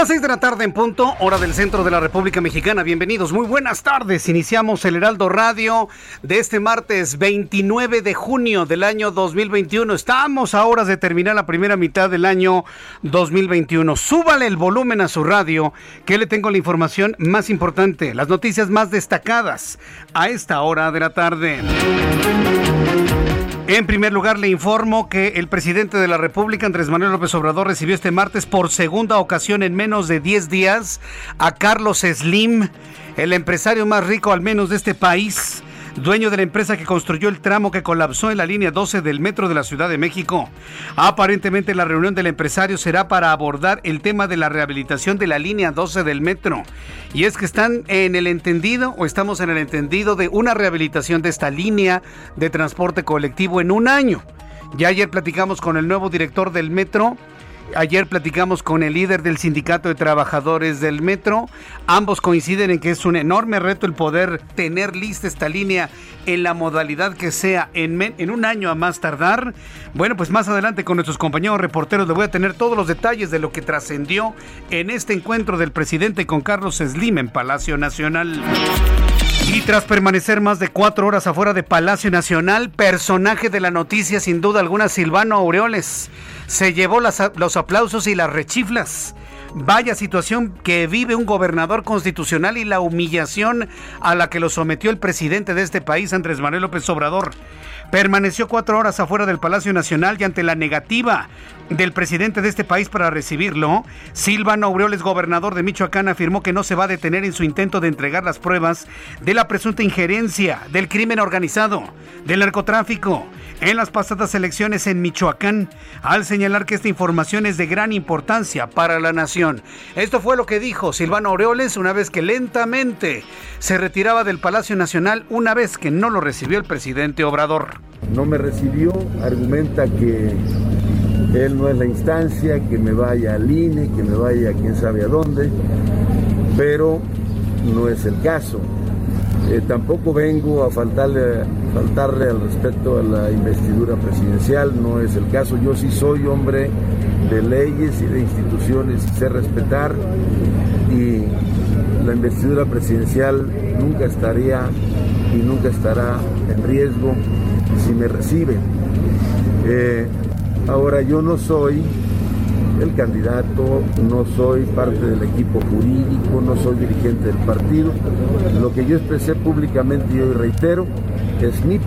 Las 6 de la tarde en punto, hora del centro de la República Mexicana. Bienvenidos, muy buenas tardes. Iniciamos el Heraldo Radio de este martes 29 de junio del año 2021. Estamos a horas de terminar la primera mitad del año 2021. Súbale el volumen a su radio, que le tengo la información más importante, las noticias más destacadas a esta hora de la tarde. En primer lugar, le informo que el presidente de la República, Andrés Manuel López Obrador, recibió este martes por segunda ocasión en menos de 10 días a Carlos Slim, el empresario más rico al menos de este país dueño de la empresa que construyó el tramo que colapsó en la línea 12 del metro de la Ciudad de México. Aparentemente la reunión del empresario será para abordar el tema de la rehabilitación de la línea 12 del metro. Y es que están en el entendido o estamos en el entendido de una rehabilitación de esta línea de transporte colectivo en un año. Ya ayer platicamos con el nuevo director del metro, Ayer platicamos con el líder del Sindicato de Trabajadores del Metro. Ambos coinciden en que es un enorme reto el poder tener lista esta línea en la modalidad que sea en, un año a más tardar. Bueno, pues más adelante con nuestros compañeros reporteros les voy a tener todos los detalles de lo que trascendió en este encuentro del presidente con Carlos Slim en Palacio Nacional. Y tras permanecer más de cuatro horas afuera de Palacio Nacional, personaje de la noticia sin duda alguna, Silvano Aureoles, se llevó los aplausos y las rechiflas. Vaya situación que vive un gobernador constitucional y la humillación a la que lo sometió el presidente de este país, Andrés Manuel López Obrador. Permaneció cuatro horas afuera del Palacio Nacional y ante la negativa del presidente de este país para recibirlo, Silvano Aureoles, gobernador de Michoacán, afirmó que no se va a detener en su intento de entregar las pruebas de la presunta injerencia del crimen organizado, del narcotráfico, en las pasadas elecciones en Michoacán, al señalar que esta información es de gran importancia para la nación. Esto fue lo que dijo Silvano Aureoles una vez que lentamente se retiraba del Palacio Nacional una vez que no lo recibió el presidente Obrador no me recibió, argumenta que él no es la instancia, que me vaya al INE, que me vaya a quién sabe a dónde, pero no es el caso. Eh, tampoco vengo a faltarle, faltarle al respeto a la investidura presidencial, no es el caso. Yo sí soy hombre de leyes y de instituciones, sé respetar y la investidura presidencial nunca estaría y nunca estará en riesgo si me reciben. Eh, ahora yo no soy el candidato, no soy parte del equipo jurídico, no soy dirigente del partido. Lo que yo expresé públicamente y hoy reitero es mi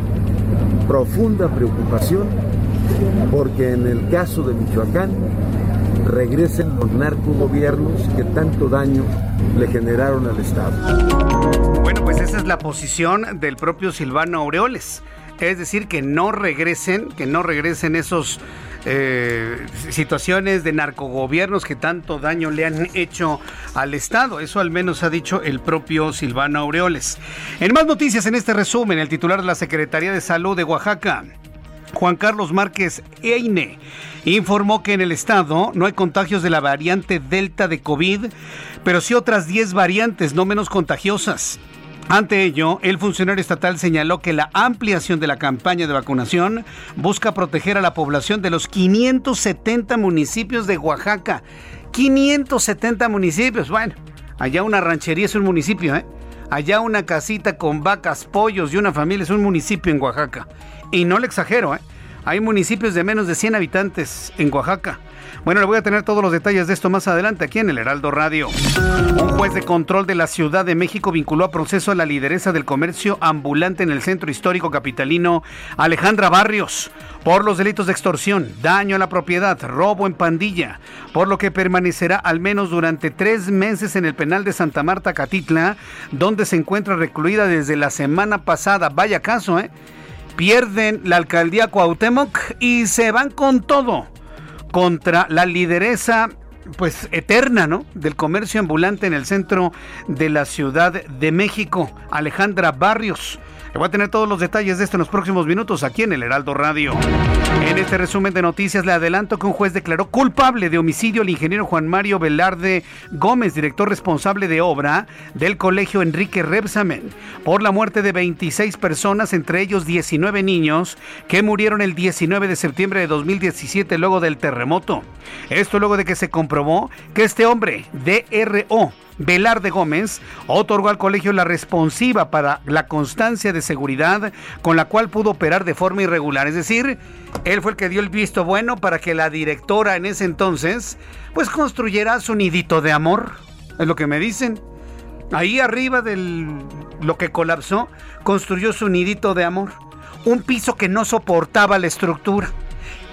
profunda preocupación porque en el caso de Michoacán regresen los narcogobiernos que tanto daño le generaron al Estado. Bueno, pues esa es la posición del propio Silvano Aureoles es decir, que no regresen, que no regresen esos eh, situaciones de narcogobiernos que tanto daño le han hecho al Estado. Eso al menos ha dicho el propio Silvano Aureoles. En más noticias en este resumen, el titular de la Secretaría de Salud de Oaxaca Juan Carlos Márquez Eine, informó que en el estado no hay contagios de la variante Delta de COVID, pero sí otras 10 variantes no menos contagiosas. Ante ello, el funcionario estatal señaló que la ampliación de la campaña de vacunación busca proteger a la población de los 570 municipios de Oaxaca. 570 municipios, bueno, allá una ranchería es un municipio, ¿eh? Allá una casita con vacas, pollos y una familia es un municipio en Oaxaca. Y no le exagero, ¿eh? Hay municipios de menos de 100 habitantes en Oaxaca. Bueno, le voy a tener todos los detalles de esto más adelante aquí en el Heraldo Radio. Un juez de control de la Ciudad de México vinculó a proceso a la lideresa del comercio ambulante en el centro histórico capitalino, Alejandra Barrios, por los delitos de extorsión, daño a la propiedad, robo en pandilla, por lo que permanecerá al menos durante tres meses en el penal de Santa Marta, Catitla, donde se encuentra recluida desde la semana pasada. Vaya caso, ¿eh? Pierden la alcaldía Cuauhtémoc y se van con todo contra la lideresa pues eterna, ¿no? Del comercio ambulante en el centro de la Ciudad de México, Alejandra Barrios. Le voy a tener todos los detalles de esto en los próximos minutos aquí en el Heraldo Radio. En este resumen de noticias le adelanto que un juez declaró culpable de homicidio al ingeniero Juan Mario Velarde Gómez, director responsable de obra del colegio Enrique Rebsamen, por la muerte de 26 personas, entre ellos 19 niños, que murieron el 19 de septiembre de 2017 luego del terremoto. Esto luego de que se comprobó que este hombre, DRO, Velarde Gómez otorgó al colegio la responsiva para la constancia de seguridad con la cual pudo operar de forma irregular. Es decir, él fue el que dio el visto bueno para que la directora en ese entonces pues construyera su nidito de amor. Es lo que me dicen. Ahí arriba de lo que colapsó, construyó su nidito de amor. Un piso que no soportaba la estructura.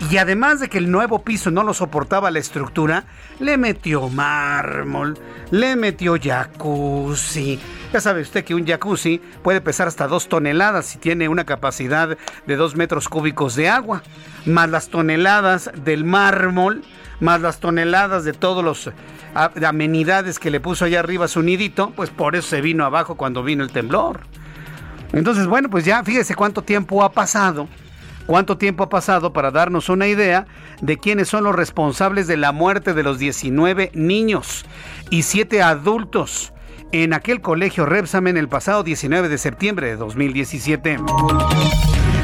Y además de que el nuevo piso no lo soportaba la estructura, le metió mármol, le metió jacuzzi. Ya sabe usted que un jacuzzi puede pesar hasta dos toneladas y tiene una capacidad de dos metros cúbicos de agua. Más las toneladas del mármol, más las toneladas de todos los ah, amenidades que le puso allá arriba su nidito, pues por eso se vino abajo cuando vino el temblor. Entonces, bueno, pues ya fíjese cuánto tiempo ha pasado ¿Cuánto tiempo ha pasado para darnos una idea de quiénes son los responsables de la muerte de los 19 niños y 7 adultos en aquel colegio Repsamen el pasado 19 de septiembre de 2017?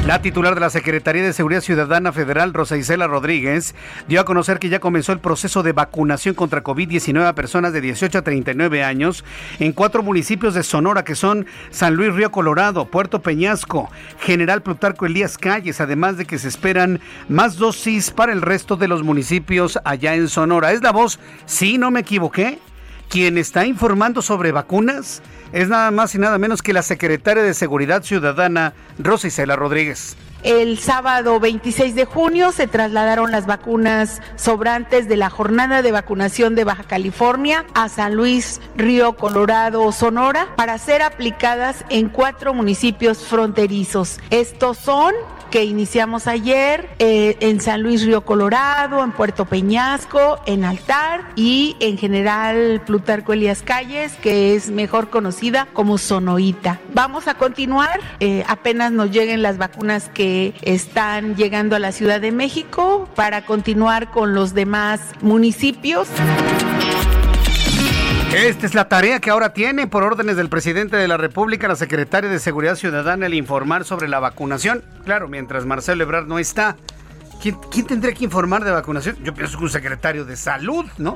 La titular de la Secretaría de Seguridad Ciudadana Federal, Rosa Isela Rodríguez, dio a conocer que ya comenzó el proceso de vacunación contra COVID-19 a personas de 18 a 39 años en cuatro municipios de Sonora que son San Luis Río Colorado, Puerto Peñasco, General Plutarco Elías Calles, además de que se esperan más dosis para el resto de los municipios allá en Sonora. ¿Es la voz? Sí, no me equivoqué. ¿Quién está informando sobre vacunas? es nada más y nada menos que la secretaria de Seguridad Ciudadana, Rosicela Rodríguez. El sábado 26 de junio se trasladaron las vacunas sobrantes de la jornada de vacunación de Baja California a San Luis, Río Colorado, Sonora, para ser aplicadas en cuatro municipios fronterizos. Estos son que iniciamos ayer eh, en San Luis Río Colorado, en Puerto Peñasco, en Altar y en general Plutarco Elías Calles, que es mejor conocida como Sonoita. Vamos a continuar, eh, apenas nos lleguen las vacunas que están llegando a la Ciudad de México para continuar con los demás municipios. Esta es la tarea que ahora tiene por órdenes del presidente de la República, la secretaria de Seguridad Ciudadana, el informar sobre la vacunación. Claro, mientras Marcelo Ebrard no está. ¿Quién, tendría que informar de vacunación? Yo pienso que un secretario de salud, ¿no?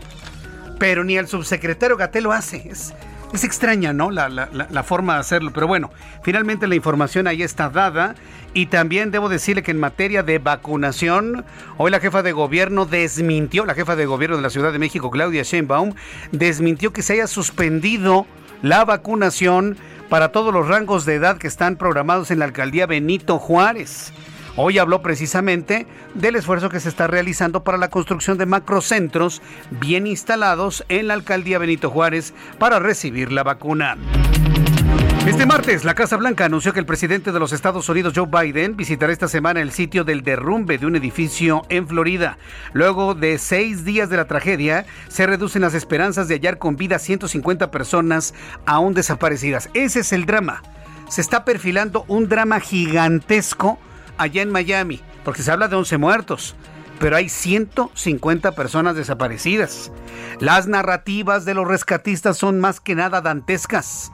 Pero ni el subsecretario Gatel lo hace. Es, es extraña, ¿no? La, la, forma de hacerlo. Pero bueno, finalmente la información ahí está dada. Y también debo decirle que en materia de vacunación, hoy la jefa de gobierno desmintió, la jefa de gobierno de la Ciudad de México, Claudia Sheinbaum, desmintió que se haya suspendido la vacunación para todos los rangos de edad que están programados en la alcaldía Benito Juárez. Hoy habló precisamente del esfuerzo que se está realizando para la construcción de macrocentros bien instalados en la alcaldía Benito Juárez para recibir la vacuna. Este martes, la Casa Blanca anunció que el presidente de los Estados Unidos, Joe Biden, visitará esta semana el sitio del derrumbe de un edificio en Florida. Luego de seis días de la tragedia, se reducen las esperanzas de hallar con vida a 150 personas aún desaparecidas. Ese es el drama. Se está perfilando un drama gigantesco allá en Miami. porque se habla de 11 muertos, pero hay 150 personas desaparecidas. Las narrativas de los rescatistas son más que nada dantescas.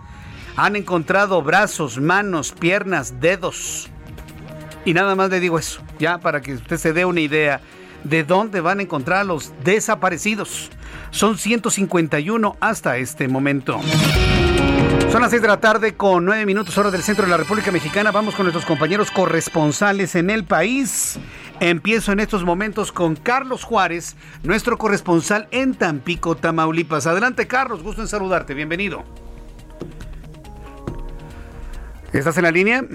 Han encontrado brazos, manos, piernas, dedos. Y nada más le digo eso, ya para que usted se dé una idea de dónde van a encontrar a los desaparecidos. Son 151 hasta este momento. Son las 6 de la tarde con 9 minutos hora del centro de la República Mexicana. Vamos con nuestros compañeros corresponsales en el país. Empiezo en estos momentos con Carlos Juárez, nuestro corresponsal en Tampico, Tamaulipas. Adelante Carlos, gusto en saludarte, bienvenido. ¿Estás en la línea?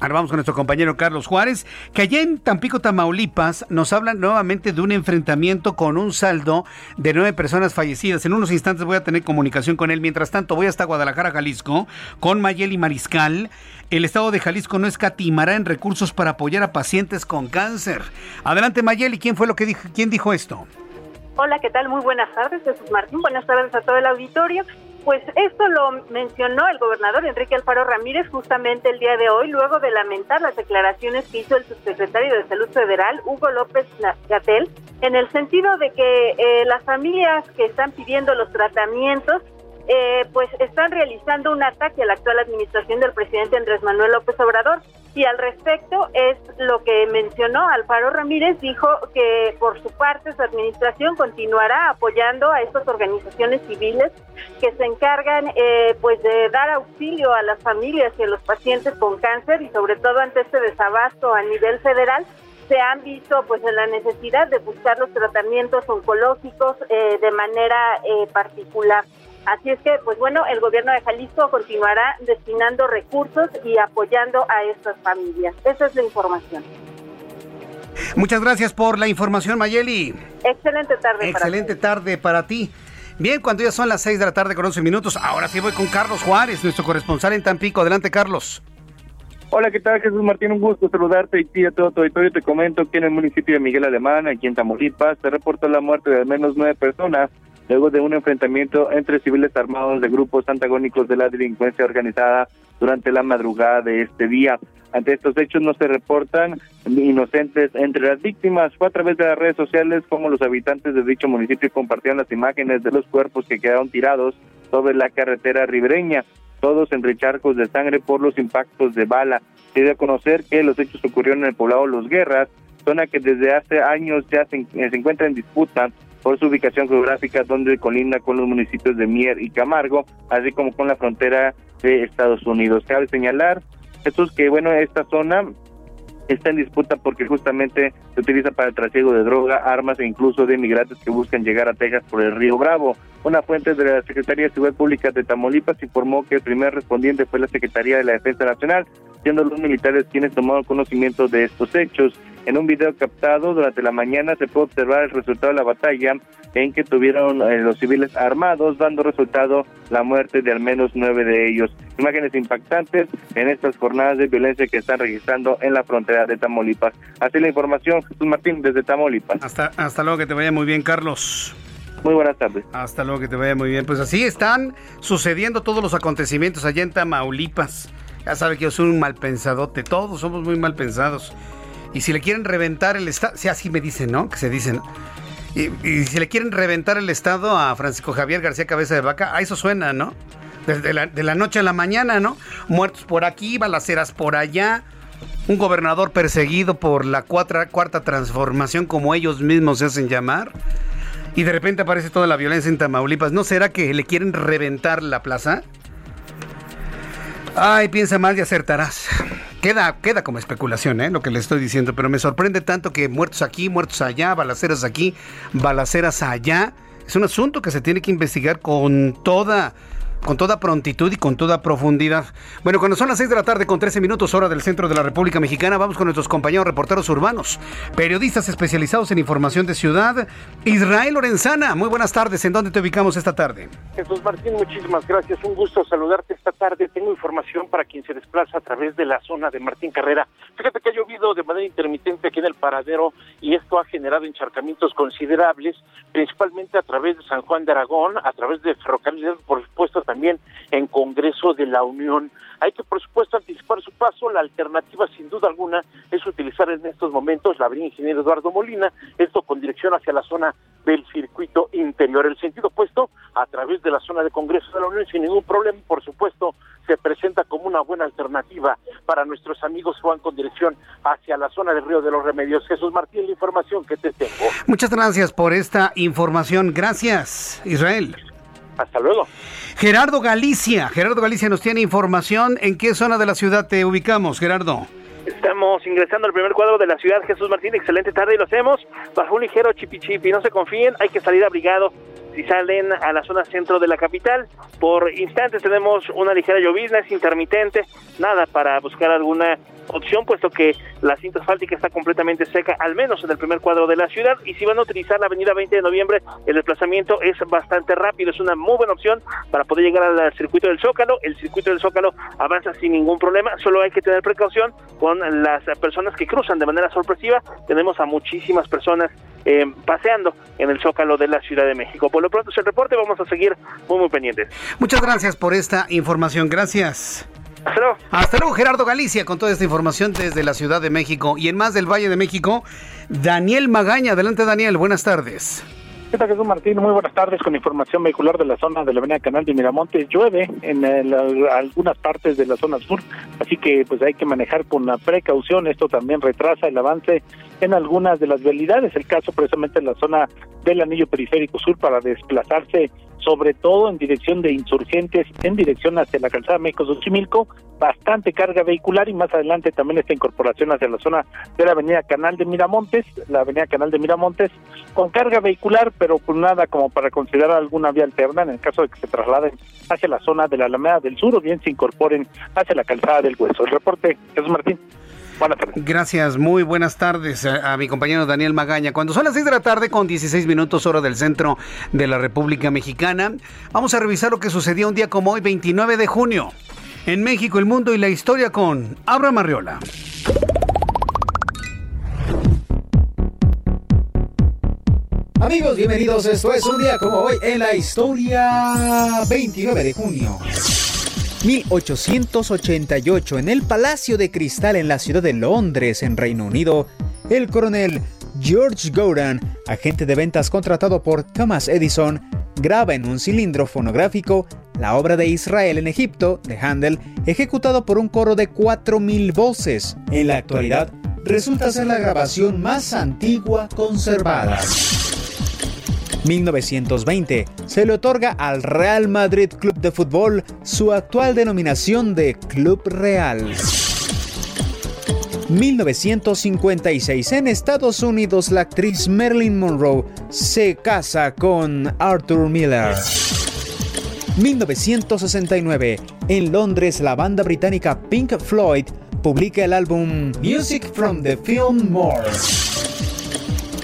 Ahora vamos con nuestro compañero Carlos Juárez, que allá en Tampico, Tamaulipas, nos hablan nuevamente de un enfrentamiento con un saldo de nueve personas fallecidas. En unos instantes voy a tener comunicación con él. Mientras tanto, voy hasta Guadalajara, Jalisco, con Mayeli Mariscal. El Estado de Jalisco no escatimará en recursos para apoyar a pacientes con cáncer. Adelante, Mayeli, ¿quién fue lo que dijo, quién dijo esto? Hola, ¿qué tal? Muy buenas tardes, Jesús Martín. Buenas tardes a todo el auditorio. Pues esto lo mencionó el gobernador Enrique Alfaro Ramírez justamente el día de hoy, luego de lamentar las declaraciones que hizo el subsecretario de Salud Federal, Hugo López Gatel, en el sentido de que eh, las familias que están pidiendo los tratamientos eh, pues están realizando un ataque a la actual administración del presidente Andrés Manuel López Obrador. Y al respecto es lo que mencionó Alfaro Ramírez, dijo que por su parte su administración continuará apoyando a estas organizaciones civiles que se encargan eh, pues de dar auxilio a las familias y a los pacientes con cáncer y sobre todo ante este desabasto a nivel federal se han visto pues en la necesidad de buscar los tratamientos oncológicos eh, de manera particular. Así es que, pues bueno, el gobierno de Jalisco continuará destinando recursos y apoyando a estas familias. Esa es la información. Muchas gracias por la información, Mayeli. Excelente tarde. Excelente tarde para ti. Bien, cuando ya son las 6 de la tarde con 11 minutos, ahora sí voy con Carlos Juárez, nuestro corresponsal en Tampico. Adelante, Carlos. Hola, ¿qué tal Jesús Martín? Un gusto saludarte y a todo tu auditorio. Te comento que en el municipio de Miguel Alemán, aquí en Tamaulipas, se reportó la muerte de al menos nueve personas luego de un enfrentamiento entre civiles armados de grupos antagónicos de la delincuencia organizada durante la madrugada de este día. Ante estos hechos no se reportan inocentes entre las víctimas. Fue a través de las redes sociales como los habitantes de dicho municipio compartieron las imágenes de los cuerpos que quedaron tirados sobre la carretera ribereña, todos entre charcos de sangre por los impactos de bala. Se debe conocer que los hechos ocurrieron en el poblado Los Guerras, zona que desde hace años ya se, se encuentra en disputa por su ubicación geográfica donde colinda con los municipios de Mier y Camargo, así como con la frontera de Estados Unidos. Cabe señalar, Jesús, que bueno, esta zona está en disputa porque justamente se utiliza para el trasiego de droga, armas e incluso de migrantes que buscan llegar a Texas por el río Bravo. Una fuente de la Secretaría de Seguridad Pública de Tamaulipas informó que el primer respondiente fue la Secretaría de la Defensa Nacional, siendo los militares quienes tomaron conocimiento de estos hechos. En un video captado durante la mañana se puede observar el resultado de la batalla en que tuvieron eh, los civiles armados, dando resultado la muerte de al menos nueve de ellos. Imágenes impactantes en estas jornadas de violencia que están registrando en la frontera de Tamaulipas. Así la información, Jesús Martín, desde Tamaulipas. Hasta, hasta luego, que te vaya muy bien, Carlos. Muy buenas tardes. Hasta luego, que te vaya muy bien. Pues así están sucediendo todos los acontecimientos allá en Tamaulipas. Ya sabe que yo soy un mal pensadote, todos somos muy mal pensados. Y si le quieren reventar el Estado, si así me dicen, ¿no? Que se dicen. Y, si le quieren reventar el Estado a Francisco Javier García Cabeza de Vaca, a eso suena, ¿no? Desde la, de la noche a la mañana, ¿no? Muertos por aquí, balaceras por allá. Un gobernador perseguido por la cuarta transformación, como ellos mismos se hacen llamar. Y de repente aparece toda la violencia en Tamaulipas. ¿No será que le quieren reventar la plaza? Ay, piensa mal y acertarás. Queda, queda como especulación, ¿eh? Lo que le estoy diciendo, pero me sorprende tanto que muertos aquí, muertos allá, balaceras aquí, balaceras allá. Es un asunto que se tiene que investigar con toda con toda prontitud y con toda profundidad. Bueno, cuando son las 6 de la tarde con 13 minutos hora del centro de la República Mexicana, vamos con nuestros compañeros reporteros urbanos, periodistas especializados en información de ciudad. Israel Lorenzana, muy buenas tardes. ¿En dónde te ubicamos esta tarde? Jesús Martín, muchísimas gracias. Un gusto saludarte esta tarde. Tengo información para quien se desplaza a través de la zona de Martín Carrera. Fíjate que ha llovido de manera intermitente aquí en el paradero y esto ha generado encharcamientos considerables, principalmente a través de San Juan de Aragón, a través de ferrocarril, por supuesto también en Congreso de la Unión. Hay que, por supuesto, anticipar su paso, la alternativa sin duda alguna es utilizar en estos momentos la avenida Ingeniero Eduardo Molina, esto con dirección hacia la zona del circuito interior. El sentido opuesto a través de la zona de Congreso de la Unión sin ningún problema, por supuesto, se presenta como una buena alternativa para nuestros amigos que van con dirección hacia la zona del Río de los Remedios. Jesús Martín, la información que te tengo. Muchas gracias por esta información. Gracias, Israel. Hasta luego. Gerardo Galicia. Gerardo Galicia nos tiene información. ¿En qué zona de la ciudad te ubicamos, Gerardo? Estamos ingresando al primer cuadro de la ciudad. Jesús Martín, excelente tarde y lo hacemos bajo un ligero chipichipi. No se confíen, hay que salir abrigado si salen a la zona centro de la capital. Por instantes tenemos una ligera llovizna, es intermitente, nada para buscar alguna opción, puesto que la cinta asfáltica está completamente seca, al menos en el primer cuadro de la ciudad. Y si van a utilizar la avenida 20 de noviembre, el desplazamiento es bastante rápido, es una muy buena opción para poder llegar al circuito del Zócalo. El circuito del Zócalo avanza sin ningún problema, solo hay que tener precaución con las personas que cruzan de manera sorpresiva. Tenemos a muchísimas personas eh, paseando en el Zócalo de la Ciudad de México. Por lo pronto es el reporte, vamos a seguir muy, muy pendientes. Muchas gracias por esta información, gracias. Hasta luego. Gerardo Galicia, con toda esta información desde la Ciudad de México. Y en más del Valle de México, Daniel Magaña. Adelante, Daniel. Buenas tardes. ¿Qué tal, Jesús Martín? Muy buenas tardes. Con información vehicular de la zona de la avenida Canal de Miramontes, llueve en algunas partes de la zona sur, así que pues hay que manejar con la precaución. Esto también retrasa el avance en algunas de las vialidades. El caso precisamente en la zona del anillo periférico sur para desplazarse sobre todo en dirección de insurgentes, en dirección hacia la calzada México-Xochimilco, bastante carga vehicular y más adelante también esta incorporación hacia la zona de la avenida Canal de Miramontes, la avenida Canal de Miramontes, con carga vehicular, pero con nada como para considerar alguna vía alterna en el caso de que se trasladen hacia la zona de la Alameda del Sur o bien se incorporen hacia la calzada del Hueso. El reporte, Jesús Martín. Buenas tardes. Gracias, muy buenas tardes a, mi compañero Daniel Magaña. Cuando son las 6 de la tarde con 16 minutos hora del centro de la República Mexicana, vamos a revisar lo que sucedió un día como hoy, 29 de junio, en México, el mundo y la historia con Abraham Arriola. Amigos, bienvenidos. Esto es un día como hoy en la historia 29 de junio. 1888, en el Palacio de Cristal en la ciudad de Londres, en Reino Unido, el coronel George Gordon, agente de ventas contratado por Thomas Edison, graba en un cilindro fonográfico la obra de Israel en Egipto, de Handel, ejecutado por un coro de 4.000 voces. En la actualidad, resulta ser la grabación más antigua conservada. 1920 se le otorga al Real Madrid Club de Fútbol su actual denominación de Club Real. 1956 en Estados Unidos la actriz Marilyn Monroe se casa con Arthur Miller. 1969 en Londres la banda británica Pink Floyd publica el álbum Music from the Film More.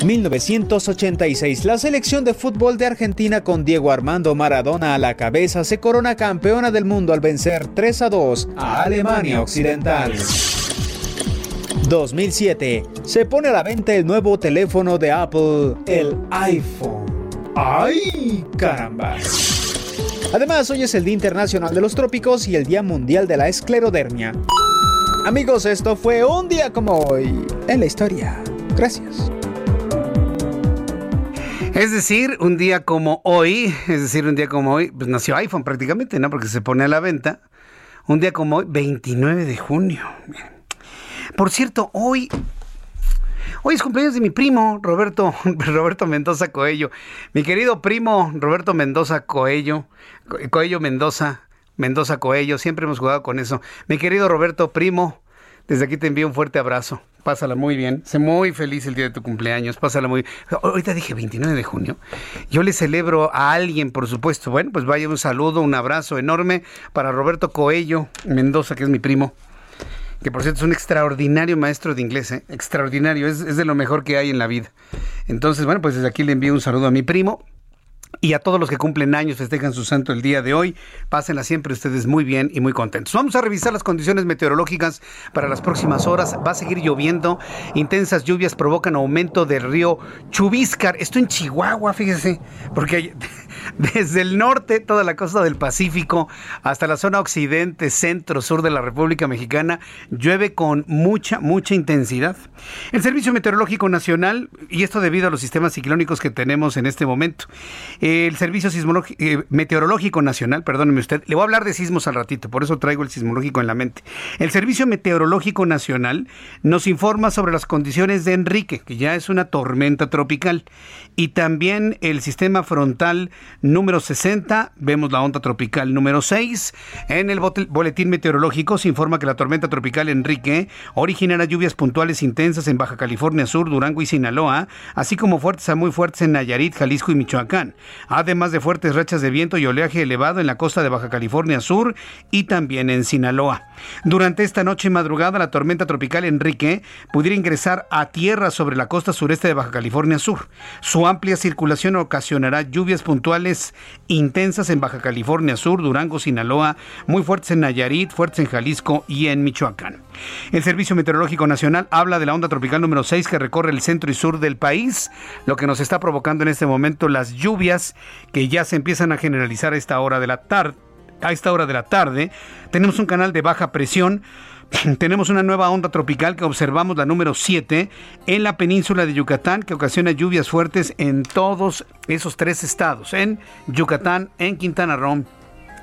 1986, la selección de fútbol de Argentina con Diego Armando Maradona a la cabeza se corona campeona del mundo al vencer 3 a 2 a Alemania Occidental. 2007, se pone a la venta el nuevo teléfono de Apple, el iPhone. ¡Ay, caramba! Además, hoy es el Día Internacional de los Trópicos y el Día Mundial de la Esclerodermia. Amigos, esto fue un día como hoy en la historia. Gracias. Es decir, un día como hoy, es decir, un día como hoy, pues nació iPhone prácticamente, ¿no? Porque se pone a la venta. Un día como hoy, 29 de junio. Por cierto, hoy Hoy es cumpleaños de mi primo, Roberto, Roberto Mendoza Coello. Mi querido primo, Roberto Mendoza Coello, Coello Mendoza, Mendoza Coello, siempre hemos jugado con eso. Mi querido Roberto, primo, desde aquí te envío un fuerte abrazo. Pásala muy bien. Sé muy feliz el día de tu cumpleaños. Pásala muy Ahorita dije 29 de junio. Yo le celebro a alguien, por supuesto. Bueno, pues vaya un saludo, un abrazo enorme para Roberto Coello Mendoza, que es mi primo. Que por cierto es un extraordinario maestro de inglés, ¿eh? extraordinario, es de lo mejor que hay en la vida. Entonces, bueno, pues desde aquí le envío un saludo a mi primo, y a todos los que cumplen años, festejan su santo el día de hoy. Pásenla siempre ustedes muy bien y muy contentos. Vamos a revisar las condiciones meteorológicas para las próximas horas. Va a seguir lloviendo. Intensas lluvias provocan aumento del río Chubíscar. Esto en Chihuahua, fíjese. Porque Desde el norte, toda la costa del Pacífico, hasta la zona occidente, centro, sur de la República Mexicana, llueve con mucha, mucha intensidad. El Servicio Meteorológico Nacional, y esto debido a los sistemas ciclónicos que tenemos en este momento, el Servicio eh, Meteorológico Nacional, perdóneme usted, le voy a hablar de sismos al ratito, por eso traigo el sismológico en la mente. El Servicio Meteorológico Nacional nos informa sobre las condiciones de Enrique, que ya es una tormenta tropical, y también el sistema frontal número 60, vemos la onda tropical número 6. En el boletín meteorológico se informa que la tormenta tropical Enrique originará lluvias puntuales intensas en Baja California Sur, Durango y Sinaloa, así como fuertes a muy fuertes en Nayarit, Jalisco y Michoacán, además de fuertes rachas de viento y oleaje elevado en la costa de Baja California Sur y también en Sinaloa. Durante esta noche y madrugada, la tormenta tropical Enrique pudiera ingresar a tierra sobre la costa sureste de Baja California Sur. Su amplia circulación ocasionará lluvias puntuales intensas en Baja California Sur, Durango, Sinaloa, muy fuertes en Nayarit, fuertes en Jalisco y en Michoacán. El Servicio Meteorológico Nacional habla de la onda tropical número 6 que recorre el centro y sur del país, lo que nos está provocando en este momento las lluvias que ya se empiezan a generalizar a esta hora de la tarde. A esta hora de la tarde tenemos un canal de baja presión tenemos una nueva onda tropical que observamos, la número 7, en la península de Yucatán, que ocasiona lluvias fuertes en todos esos tres estados, en Yucatán, en Quintana Roo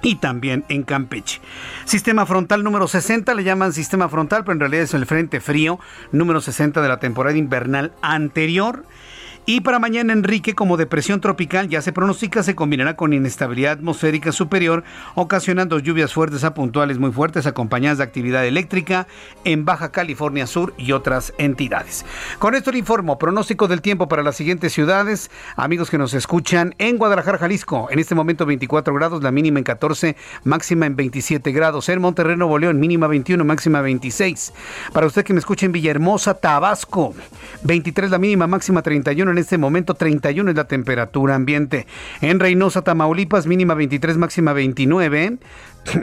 y también en Campeche. Sistema frontal número 60, le llaman sistema frontal, pero en realidad es el frente frío número 60 de la temporada invernal anterior y para mañana Enrique, como depresión tropical, ya se pronostica, se combinará con inestabilidad atmosférica superior, ocasionando lluvias fuertes a puntuales muy fuertes, acompañadas de actividad eléctrica en Baja California Sur y otras entidades. Con esto le informo, pronóstico del tiempo para las siguientes ciudades. Amigos que nos escuchan en Guadalajara, Jalisco, en este momento 24 grados, la mínima en 14, máxima en 27 grados. En Monterrey, Nuevo León, mínima 21, máxima 26. Para usted que me escucha en Villahermosa, Tabasco, 23 la mínima, máxima 31 en este momento 31 es la temperatura ambiente. En Reynosa, Tamaulipas, mínima 23, máxima 29.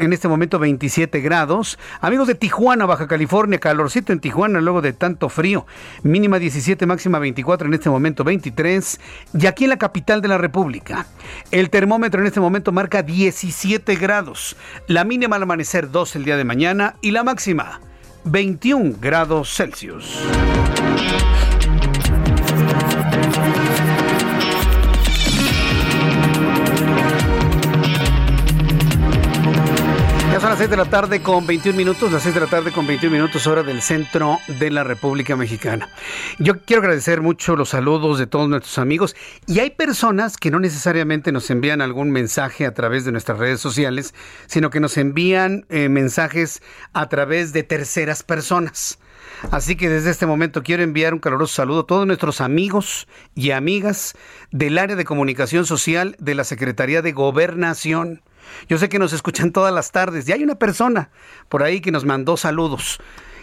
En este momento 27 grados. Amigos de Tijuana, Baja California, calorcito en Tijuana luego de tanto frío. Mínima 17, máxima 24, en este momento 23. Y aquí en la capital de la República, el termómetro en este momento marca 17 grados. La mínima al amanecer 12 el día de mañana y la máxima 21 grados Celsius. Las 6 de la tarde con 21 minutos, las 6 de la tarde con 21 minutos hora del centro de la República Mexicana. Yo quiero agradecer mucho los saludos de todos nuestros amigos y hay personas que no necesariamente nos envían algún mensaje a través de nuestras redes sociales, sino que nos envían eh, mensajes a través de terceras personas. Así que desde este momento quiero enviar un caluroso saludo a todos nuestros amigos y amigas del área de comunicación social de la Secretaría de Gobernación. Yo sé que nos escuchan todas las tardes y hay una persona por ahí que nos mandó saludos.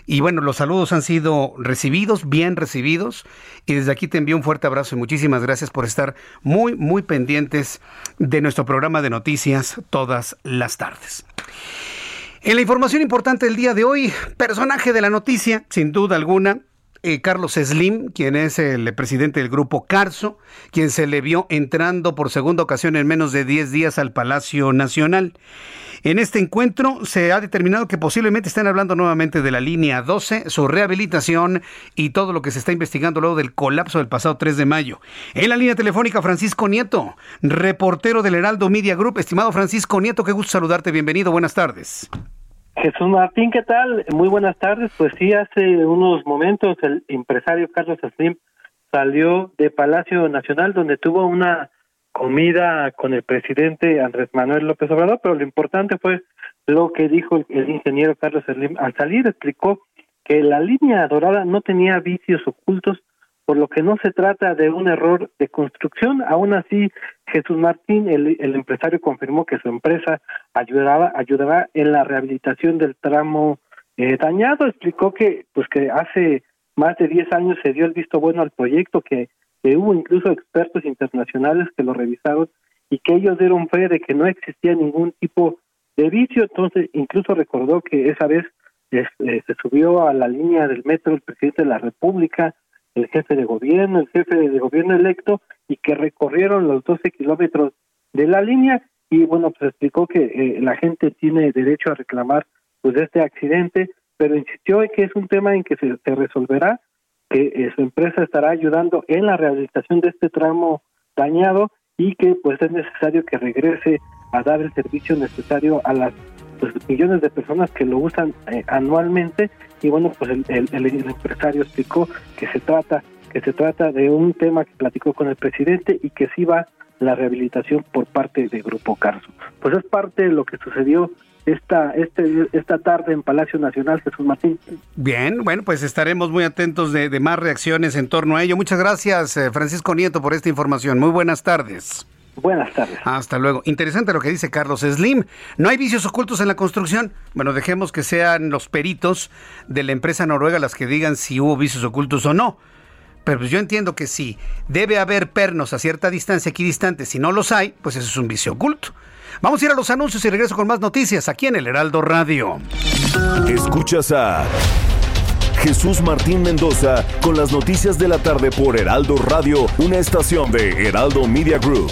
Y bueno, los saludos han sido recibidos, bien recibidos. Y desde aquí te envío un fuerte abrazo y muchísimas gracias por estar muy, muy pendientes de nuestro programa de noticias todas las tardes. En la información importante del día de hoy, personaje de la noticia, sin duda alguna, eh, Carlos Slim, quien es el presidente del grupo Carso, quien se le vio entrando por segunda ocasión en menos de 10 días al Palacio Nacional. En este encuentro se ha determinado que posiblemente estén hablando nuevamente de la línea 12, su rehabilitación y todo lo que se está investigando luego del colapso del pasado 3 de mayo. En la línea telefónica, Francisco Nieto, reportero del Heraldo Media Group. Estimado Francisco Nieto, qué gusto saludarte. Bienvenido. Buenas tardes. Jesús Martín, ¿qué tal? Muy buenas tardes. Pues sí, hace unos momentos el empresario Carlos Slim salió de Palacio Nacional donde tuvo una comida con el presidente Andrés Manuel López Obrador, pero lo importante fue lo que dijo el, ingeniero Carlos Slim. Al salir explicó que la línea dorada no tenía vicios ocultos, por lo que no se trata de un error de construcción. Aún así, Jesús Martín, el, empresario, confirmó que su empresa ayudará, ayudará en la rehabilitación del tramo eh, dañado. Explicó que, pues, que hace más de 10 años se dio el visto bueno al proyecto, que, hubo incluso expertos internacionales que lo revisaron y que ellos dieron fe de que no existía ningún tipo de vicio. Entonces, incluso recordó que esa vez eh, se subió a la línea del metro el presidente de la República, el jefe de gobierno, el jefe de gobierno electo, y que recorrieron los 12 kilómetros de la línea y bueno, pues explicó que eh, la gente tiene derecho a reclamar pues este accidente, pero insistió en que es un tema en que se, resolverá, que eh, su empresa estará ayudando en la rehabilitación de este tramo dañado y que pues es necesario que regrese a dar el servicio necesario a las pues, millones de personas que lo usan eh, anualmente y bueno pues el, el, empresario explicó que se trata que se trata de un tema que platicó con el presidente y que sí va la rehabilitación por parte de Grupo Carso. Pues es parte de lo que sucedió esta, este, esta tarde en Palacio Nacional, Jesús Martín. Bien, bueno, pues estaremos muy atentos de, de más reacciones en torno a ello. Muchas gracias, eh, Francisco Nieto, por esta información. Muy buenas tardes. Buenas tardes. Hasta luego. Interesante lo que dice Carlos Slim. ¿No hay vicios ocultos en la construcción? Bueno, dejemos que sean los peritos de la empresa noruega las que digan si hubo vicios ocultos o no. Pero pues yo entiendo que sí, debe haber pernos a cierta distancia equidistante. Si no los hay, pues eso es un vicio oculto. Vamos a ir a los anuncios y regreso con más noticias aquí en el Heraldo Radio. Escuchas a Jesús Martín Mendoza con las noticias de la tarde por Heraldo Radio, una estación de Heraldo Media Group.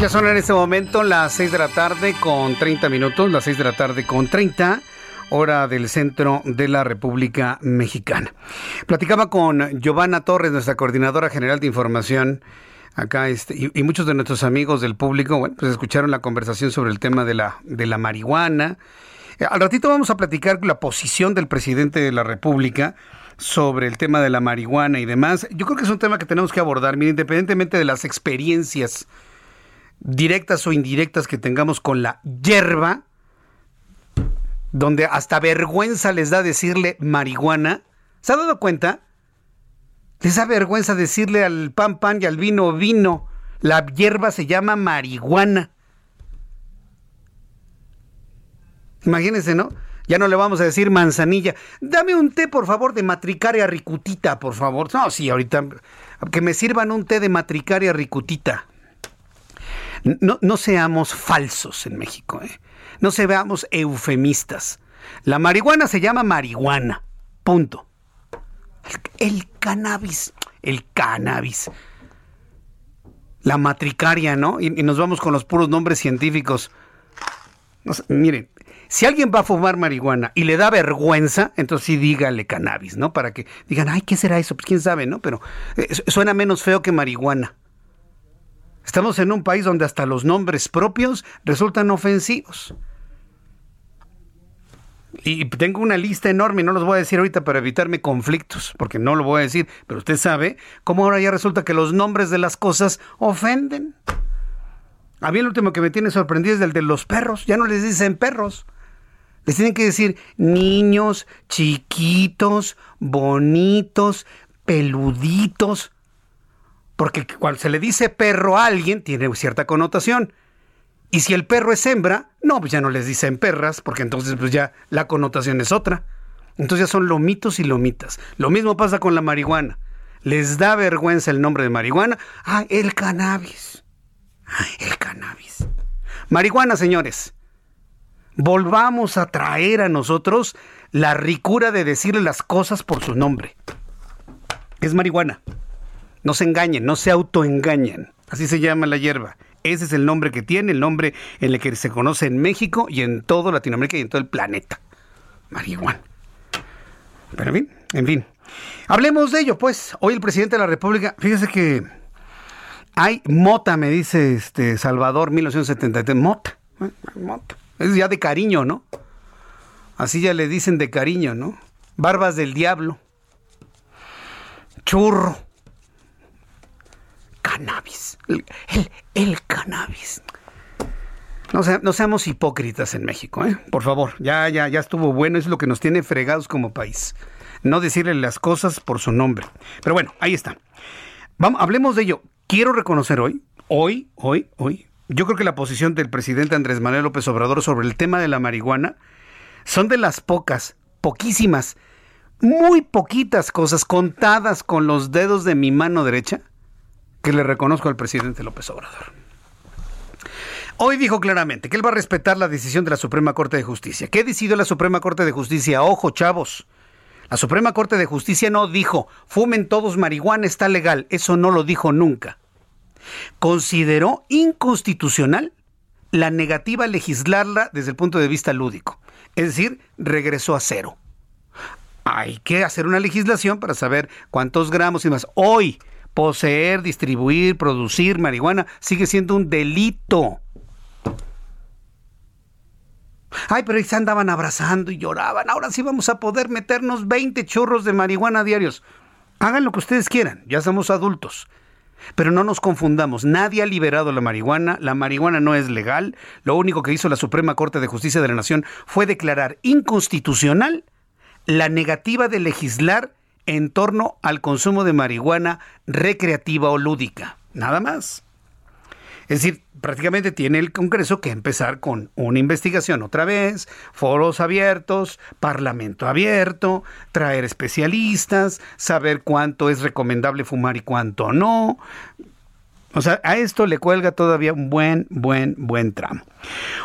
Ya son en este momento las 6 de la tarde con 30 minutos, las 6 de la tarde con 30 hora del centro de la República Mexicana. Platicaba con Giovanna Torres, nuestra coordinadora general de información acá este, y, muchos de nuestros amigos del público, bueno, pues escucharon la conversación sobre el tema de la, de la marihuana. Eh, al ratito vamos a platicar la posición del presidente de la República sobre el tema de la marihuana y demás. Yo creo que es un tema que tenemos que abordar, mira, independientemente de las experiencias directas o indirectas que tengamos con la hierba, donde hasta vergüenza les da decirle marihuana. ¿Se ha dado cuenta? Les da vergüenza decirle al pan pan y al vino vino. La hierba se llama marihuana. Imagínense, ¿no? Ya no le vamos a decir manzanilla. Dame un té, por favor, de matricaria ricutita, por favor. No, sí, ahorita. Que me sirvan un té de matricaria ricutita. No, seamos falsos en México, ¿eh? No se veamos eufemistas. La marihuana se llama marihuana. Punto. El cannabis, el cannabis. La matricaria, ¿no? Y, nos vamos con los puros nombres científicos. miren, si alguien va a fumar marihuana y le da vergüenza, entonces sí dígale cannabis, ¿no? Para que digan, ay, ¿qué será eso? Pues quién sabe, ¿no? Pero eh, suena menos feo que marihuana. Estamos en un país donde hasta los nombres propios resultan ofensivos. Y tengo una lista enorme, no los voy a decir ahorita para evitarme conflictos, porque no lo voy a decir, pero usted sabe cómo ahora ya resulta que los nombres de las cosas ofenden. A mí el último que me tiene sorprendido es el de los perros, ya no les dicen perros. Les tienen que decir niños, chiquitos, bonitos, peluditos. Porque cuando se le dice perro a alguien, tiene cierta connotación. Y si el perro es hembra, no, pues ya no les dicen perras, porque entonces pues ya la connotación es otra. Entonces ya son lomitos y lomitas. Lo mismo pasa con la marihuana. Les da vergüenza el nombre de marihuana. Ah, el cannabis. el cannabis. Marihuana, señores. Volvamos a traer a nosotros la ricura de decirle las cosas por su nombre. Es marihuana. No se engañen, no se autoengañen. Así se llama la hierba. Ese es el nombre que tiene, el nombre en el que se conoce en México y en todo Latinoamérica y en todo el planeta. Marihuana. Pero en fin, en fin. Hablemos de ello, pues. Hoy el presidente de la República, fíjese que hay mota, me dice este Salvador 1973. Mota. Mota. Es ya de cariño, ¿no? Así ya le dicen de cariño, ¿no? Barbas del diablo. Churro cannabis. El, cannabis. No, seamos hipócritas en México, ¿eh? Por favor, ya, ya, ya estuvo bueno, es lo que nos tiene fregados como país. No decirle las cosas por su nombre. Pero bueno, ahí está. Hablemos de ello. Quiero reconocer hoy, hoy, hoy, hoy, yo creo que la posición del presidente Andrés Manuel López Obrador sobre el tema de la marihuana son de las pocas, poquísimas, muy poquitas cosas contadas con los dedos de mi mano derecha que le reconozco al presidente López Obrador. Hoy dijo claramente que él va a respetar la decisión de la Suprema Corte de Justicia. ¿Qué decidió la Suprema Corte de Justicia? Ojo, chavos. La Suprema Corte de Justicia no dijo, fumen todos marihuana, está legal. Eso no lo dijo nunca. Consideró inconstitucional la negativa a legislarla desde el punto de vista lúdico. Es decir, regresó a cero. Hay que hacer una legislación para saber cuántos gramos y más. Hoy, poseer, distribuir, producir marihuana sigue siendo un delito. Ay, pero ahí se andaban abrazando y lloraban. Ahora sí vamos a poder meternos 20 churros de marihuana diarios. Hagan lo que ustedes quieran, ya somos adultos. Pero no nos confundamos, nadie ha liberado la marihuana, la marihuana no es legal, lo único que hizo la Suprema Corte de Justicia de la Nación fue declarar inconstitucional la negativa de legislar en torno al consumo de marihuana recreativa o lúdica, nada más. Es decir, prácticamente tiene el Congreso que empezar con una investigación otra vez, foros abiertos, parlamento abierto, traer especialistas, saber cuánto es recomendable fumar y cuánto no, o sea, a esto le cuelga todavía un buen, buen, buen tramo.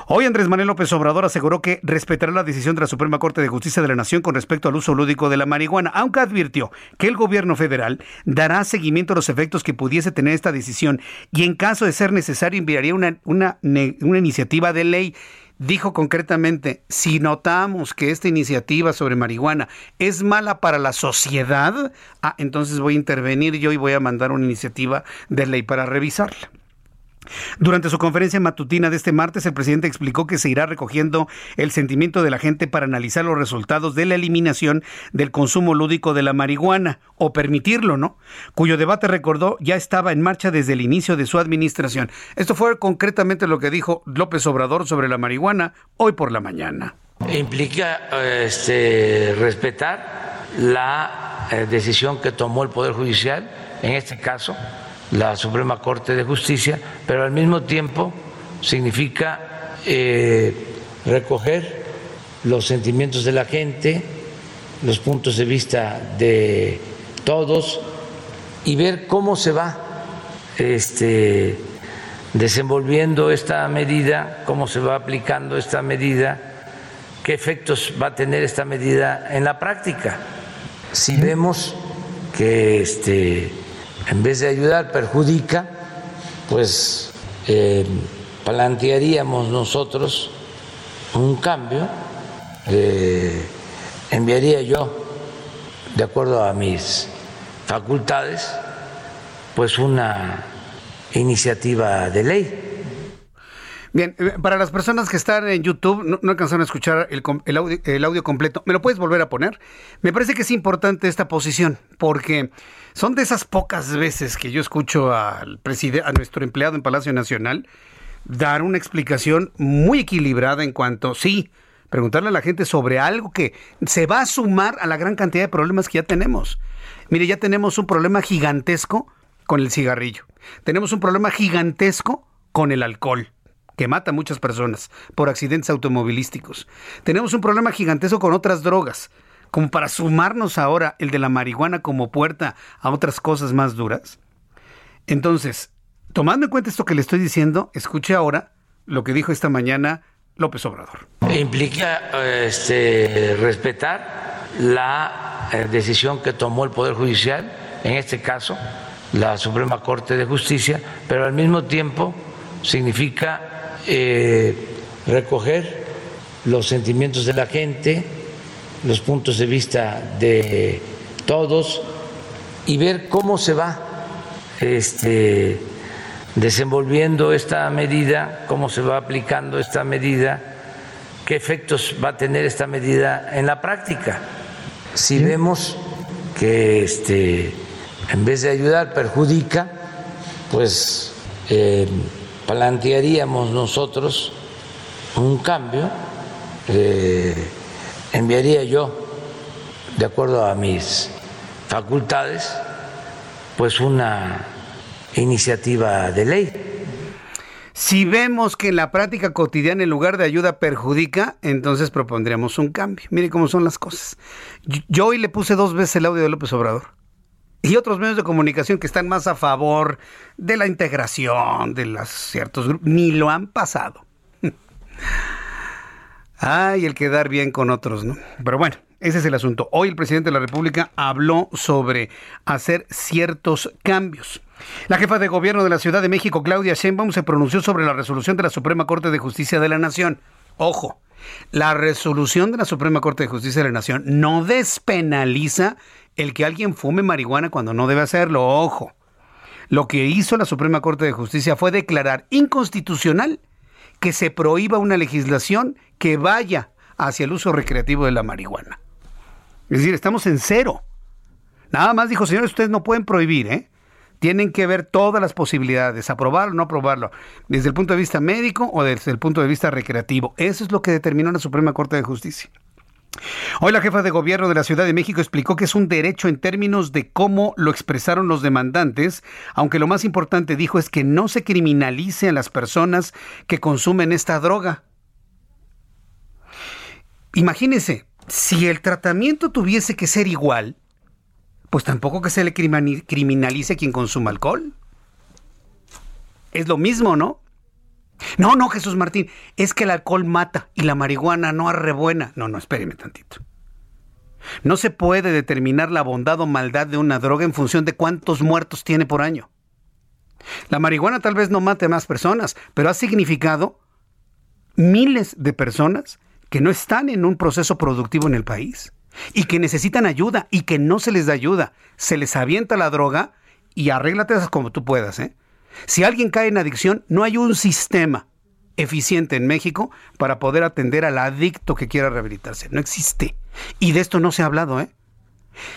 Hoy Andrés Manuel López Obrador aseguró que respetará la decisión de la Suprema Corte de Justicia de la Nación con respecto al uso lúdico de la marihuana, aunque advirtió que el gobierno federal dará seguimiento a los efectos que pudiese tener esta decisión y en caso de ser necesario enviaría una, una, una iniciativa de ley dijo concretamente, si notamos que esta iniciativa sobre marihuana es mala para la sociedad, ah, entonces voy a intervenir yo y voy a mandar una iniciativa de ley para revisarla. Durante su conferencia matutina de este martes, el presidente explicó que se irá recogiendo el sentimiento de la gente para analizar los resultados de la eliminación del consumo lúdico de la marihuana, o permitirlo, ¿no? Cuyo debate, recordó, ya estaba en marcha desde el inicio de su administración. Esto fue concretamente lo que dijo López Obrador sobre la marihuana hoy por la mañana. Implica este, respetar la eh, decisión que tomó el Poder Judicial, en este caso, la Suprema Corte de Justicia, pero al mismo tiempo significa eh, recoger los sentimientos de la gente, los puntos de vista de todos y ver cómo se va este, desenvolviendo esta medida, cómo se va aplicando esta medida, qué efectos va a tener esta medida en la práctica. Si vemos que este, en vez de ayudar perjudica, pues eh, plantearíamos nosotros un cambio, eh, enviaría yo, de acuerdo a mis facultades, pues una iniciativa de ley. Bien, eh, para las personas que están en YouTube, no, alcanzaron a escuchar el, audio, el, audio, completo, ¿me lo puedes volver a poner? Me parece que es importante esta posición, porque son de esas pocas veces que yo escucho al a nuestro empleado en Palacio Nacional dar una explicación muy equilibrada en cuanto, sí, preguntarle a la gente sobre algo que se va a sumar a la gran cantidad de problemas que ya tenemos. Mire, ya tenemos un problema gigantesco con el cigarrillo. Tenemos un problema gigantesco con el alcohol que mata a muchas personas por accidentes automovilísticos. Tenemos un problema gigantesco con otras drogas como para sumarnos ahora el de la marihuana como puerta a otras cosas más duras? Entonces, tomando en cuenta esto que le estoy diciendo, escuche ahora lo que dijo esta mañana López Obrador. Implica este, respetar la eh, decisión que tomó el Poder Judicial, en este caso la Suprema Corte de Justicia, pero al mismo tiempo significa eh, recoger los sentimientos de la gente, los puntos de vista de todos y ver cómo se va este, desenvolviendo esta medida, cómo se va aplicando esta medida, qué efectos va a tener esta medida en la práctica. Si vemos que este, en vez de ayudar perjudica, pues eh, plantearíamos nosotros un cambio. Eh, enviaría yo, de acuerdo a mis facultades, pues una iniciativa de ley Si vemos que en la práctica cotidiana en lugar de ayuda perjudica, entonces propondríamos un cambio. Mire cómo son las cosas. Yo hoy le puse dos veces el audio de López Obrador. Y otros medios de comunicación que están más a favor de la integración de los ciertos grupos, ni lo han pasado. Ay, el quedar bien con otros, ¿no? Pero bueno, ese es el asunto. Hoy el presidente de la República habló sobre hacer ciertos cambios. La jefa de gobierno de la Ciudad de México, Claudia Sheinbaum, se pronunció sobre la resolución de la Suprema Corte de Justicia de la Nación. Ojo, la resolución de la Suprema Corte de Justicia de la Nación no despenaliza el que alguien fume marihuana cuando no debe hacerlo. Ojo, lo que hizo la Suprema Corte de Justicia fue declarar inconstitucional que se prohíba una legislación que vaya hacia el uso recreativo de la marihuana. Es decir, estamos en cero. Nada más dijo, señores, ustedes no pueden prohibir, ¿eh? Tienen que ver todas las posibilidades, aprobarlo o no aprobarlo, desde el punto de vista médico o desde el punto de vista recreativo. Eso es lo que determinó la Suprema Corte de Justicia. Hoy la jefa de gobierno de la Ciudad de México explicó que es un derecho en términos de cómo lo expresaron los demandantes, aunque lo más importante dijo es que no se criminalice a las personas que consumen esta droga. Imagínense, si el tratamiento tuviese que ser igual, pues tampoco que se le criminalice a quien consuma alcohol. Es lo mismo, ¿no? No, no, Jesús Martín, es que el alcohol mata y la marihuana no arrebuena. No, no, espéreme tantito. No se puede determinar la bondad o maldad de una droga en función de cuántos muertos tiene por año. La marihuana tal vez no mate a más personas, pero ha significado miles de personas que no están en un proceso productivo en el país y que necesitan ayuda y que no se les da ayuda. Se les avienta la droga y arréglate como tú puedas. ¿eh? Si alguien cae en adicción, no hay un sistema eficiente en México para poder atender al adicto que quiera rehabilitarse. No existe. Y de esto no se ha hablado, ¿eh?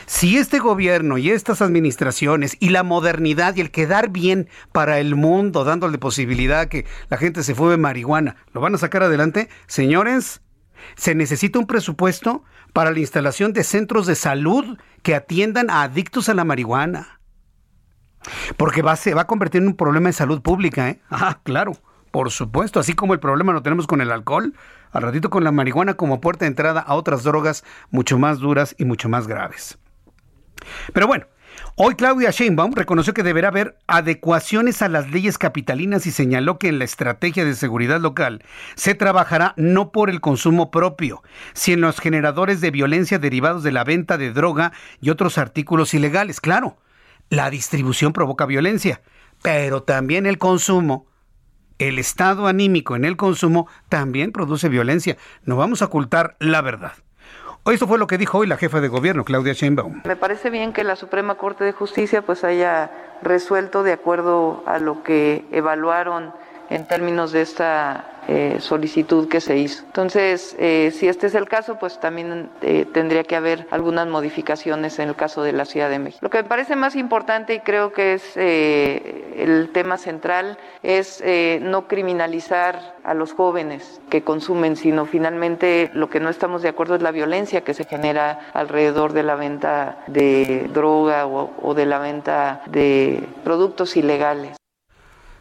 Si este gobierno y estas administraciones y la modernidad y el quedar bien para el mundo, dándole posibilidad que la gente se fume marihuana, lo van a sacar adelante, señores, se necesita un presupuesto para la instalación de centros de salud que atiendan a adictos a la marihuana. Porque va, se va a convertir en un problema de salud pública, ¿eh? Ah, claro, por supuesto. Así como el problema lo tenemos con el alcohol, al ratito con la marihuana como puerta de entrada a otras drogas mucho más duras y mucho más graves. Pero bueno, Hoy Claudia Sheinbaum reconoció que deberá haber adecuaciones a las leyes capitalinas y señaló que en la estrategia de seguridad local se trabajará no por el consumo propio, sino en los generadores de violencia derivados de la venta de droga y otros artículos ilegales. Claro, la distribución provoca violencia, pero también el consumo. El estado anímico en el consumo también produce violencia. No vamos a ocultar la verdad. Esto fue lo que dijo hoy la jefa de gobierno, Claudia Sheinbaum. Me parece bien que la Suprema Corte de Justicia pues haya resuelto de acuerdo a lo que evaluaron en términos de esta eh, solicitud que se hizo. Entonces, eh, si este es el caso, pues también eh, tendría que haber algunas modificaciones en el caso de la Ciudad de México. Lo que me parece más importante y creo que es el tema central es no criminalizar a los jóvenes que consumen, sino finalmente lo que no estamos de acuerdo es la violencia que se genera alrededor de la venta de droga o de la venta de productos ilegales.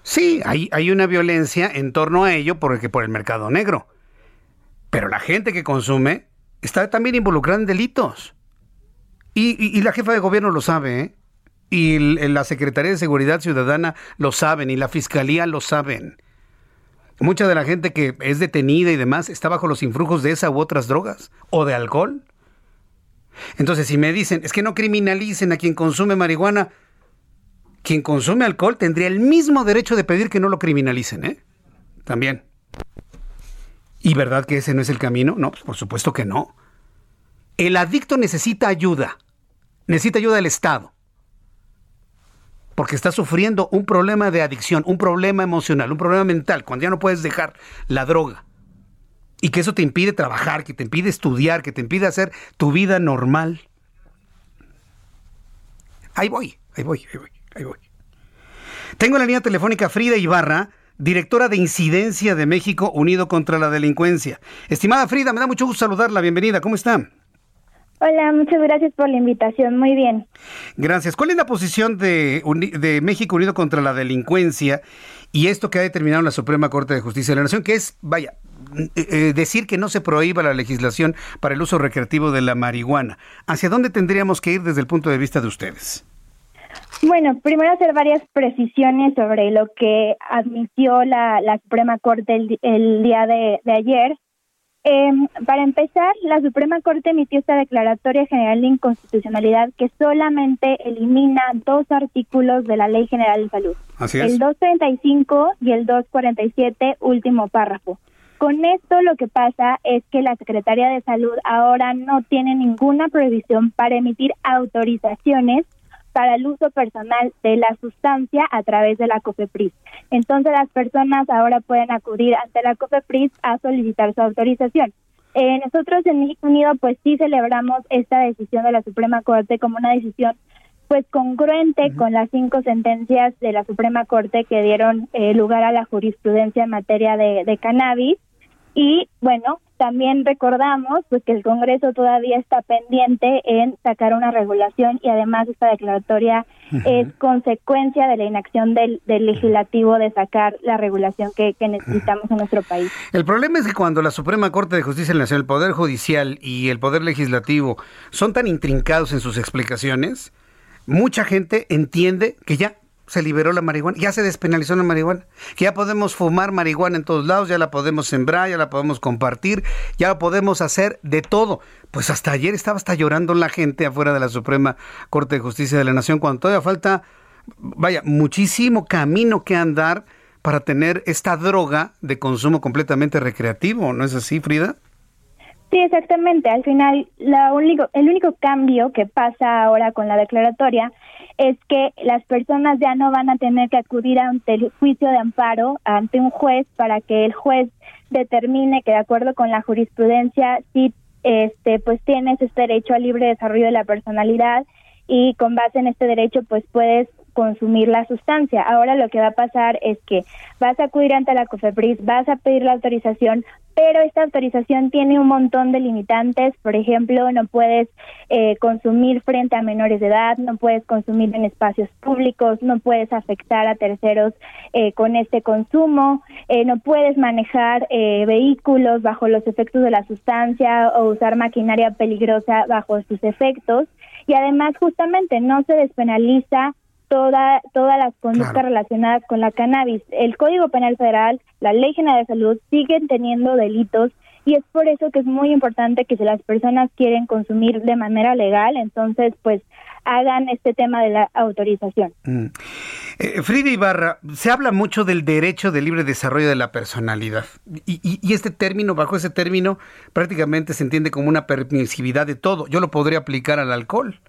Sí, hay, hay una violencia en torno a ello porque por el mercado negro. Pero la gente que consume está también involucrada en delitos. Y, la jefa de gobierno lo sabe, ¿eh? Y la Secretaría de Seguridad Ciudadana lo saben, y la Fiscalía lo saben. Mucha de la gente que es detenida y demás está bajo los influjos de esa u otras drogas o de alcohol. Entonces, si me dicen, es que no criminalicen a quien consume marihuana, quien consume alcohol tendría el mismo derecho de pedir que no lo criminalicen, ¿eh? También. ¿Y verdad que ese no es el camino? No, pues por supuesto que no. El adicto necesita ayuda. Necesita ayuda del Estado. Porque está sufriendo un problema de adicción, un problema emocional, un problema mental, cuando ya no puedes dejar la droga. Y que eso te impide trabajar, que te impide estudiar, que te impide hacer tu vida normal. Ahí voy, ahí voy, ahí voy. Ahí voy. Tengo en la línea telefónica Frida Ibarra, directora de Incidencia de México Unido contra la Delincuencia. Estimada Frida, me da mucho gusto saludarla. Bienvenida. ¿Cómo está? Hola, muchas gracias por la invitación. Muy bien. Gracias. ¿Cuál es la posición de, de México Unido contra la delincuencia y esto que ha determinado la Suprema Corte de Justicia de la Nación, que es, vaya, eh, eh, decir que no se prohíba la legislación para el uso recreativo de la marihuana? ¿Hacia dónde tendríamos que ir desde el punto de vista de ustedes? Bueno, primero hacer varias precisiones sobre lo que admitió la, Suprema Corte el, día de ayer eh, para empezar, la Suprema Corte emitió esta declaratoria general de inconstitucionalidad que solamente elimina dos artículos de la Ley General de Salud. El 235 y el 247, último párrafo. Con esto lo que pasa es que la Secretaría de Salud ahora no tiene ninguna prohibición para emitir autorizaciones para el uso personal de la sustancia a través de la COFEPRIS. Entonces las personas ahora pueden acudir ante la COFEPRIS a solicitar su autorización. Eh, nosotros en México Unido pues sí celebramos esta decisión de la Suprema Corte como una decisión pues congruente con las cinco sentencias de la Suprema Corte que dieron eh, lugar a la jurisprudencia en materia de cannabis y bueno, también recordamos pues que el Congreso todavía está pendiente en sacar una regulación y además esta declaratoria es consecuencia de la inacción del, legislativo de sacar la regulación que, necesitamos en nuestro país. El problema es que cuando la Suprema Corte de Justicia Nacional, el Poder Judicial y el Poder Legislativo son tan intrincados en sus explicaciones, mucha gente entiende que ya se liberó la marihuana, ya se despenalizó la marihuana, que ya podemos fumar marihuana en todos lados, ya la podemos sembrar, ya la podemos compartir, ya podemos hacer de todo. Pues hasta ayer estaba hasta llorando la gente afuera de la Suprema Corte de Justicia de la Nación, cuando todavía falta, vaya, muchísimo camino que andar para tener esta droga de consumo completamente recreativo, ¿no es así, Frida? Sí, exactamente. Al final, la único, el único cambio que pasa ahora con la declaratoria es que las personas ya no van a tener que acudir ante el juicio de amparo, ante un juez, para que el juez determine que de acuerdo con la jurisprudencia sí este pues tienes este derecho al libre desarrollo de la personalidad y con base en este derecho pues puedes consumir la sustancia. Ahora lo que va a pasar es que vas a acudir ante la COFEPRIS, vas a pedir la autorización, pero esta autorización tiene un montón de limitantes. Por ejemplo, no puedes eh, consumir frente a menores de edad, no puedes consumir en espacios públicos, no puedes afectar a terceros eh, con este consumo, eh, no puedes manejar vehículos bajo los efectos de la sustancia o usar maquinaria peligrosa bajo sus efectos. Y además, justamente, no se despenaliza toda, todas las conductas relacionadas con la cannabis. El Código Penal Federal, la Ley General de Salud siguen teniendo delitos y es por eso que es muy importante que si las personas quieren consumir de manera legal, entonces pues hagan este tema de la autorización. Mm. Eh, Frida Ibarra, se habla mucho del derecho de libre desarrollo de la personalidad y, y, este término, bajo ese término, prácticamente se entiende como una permisividad de todo. Yo lo podría aplicar al alcohol.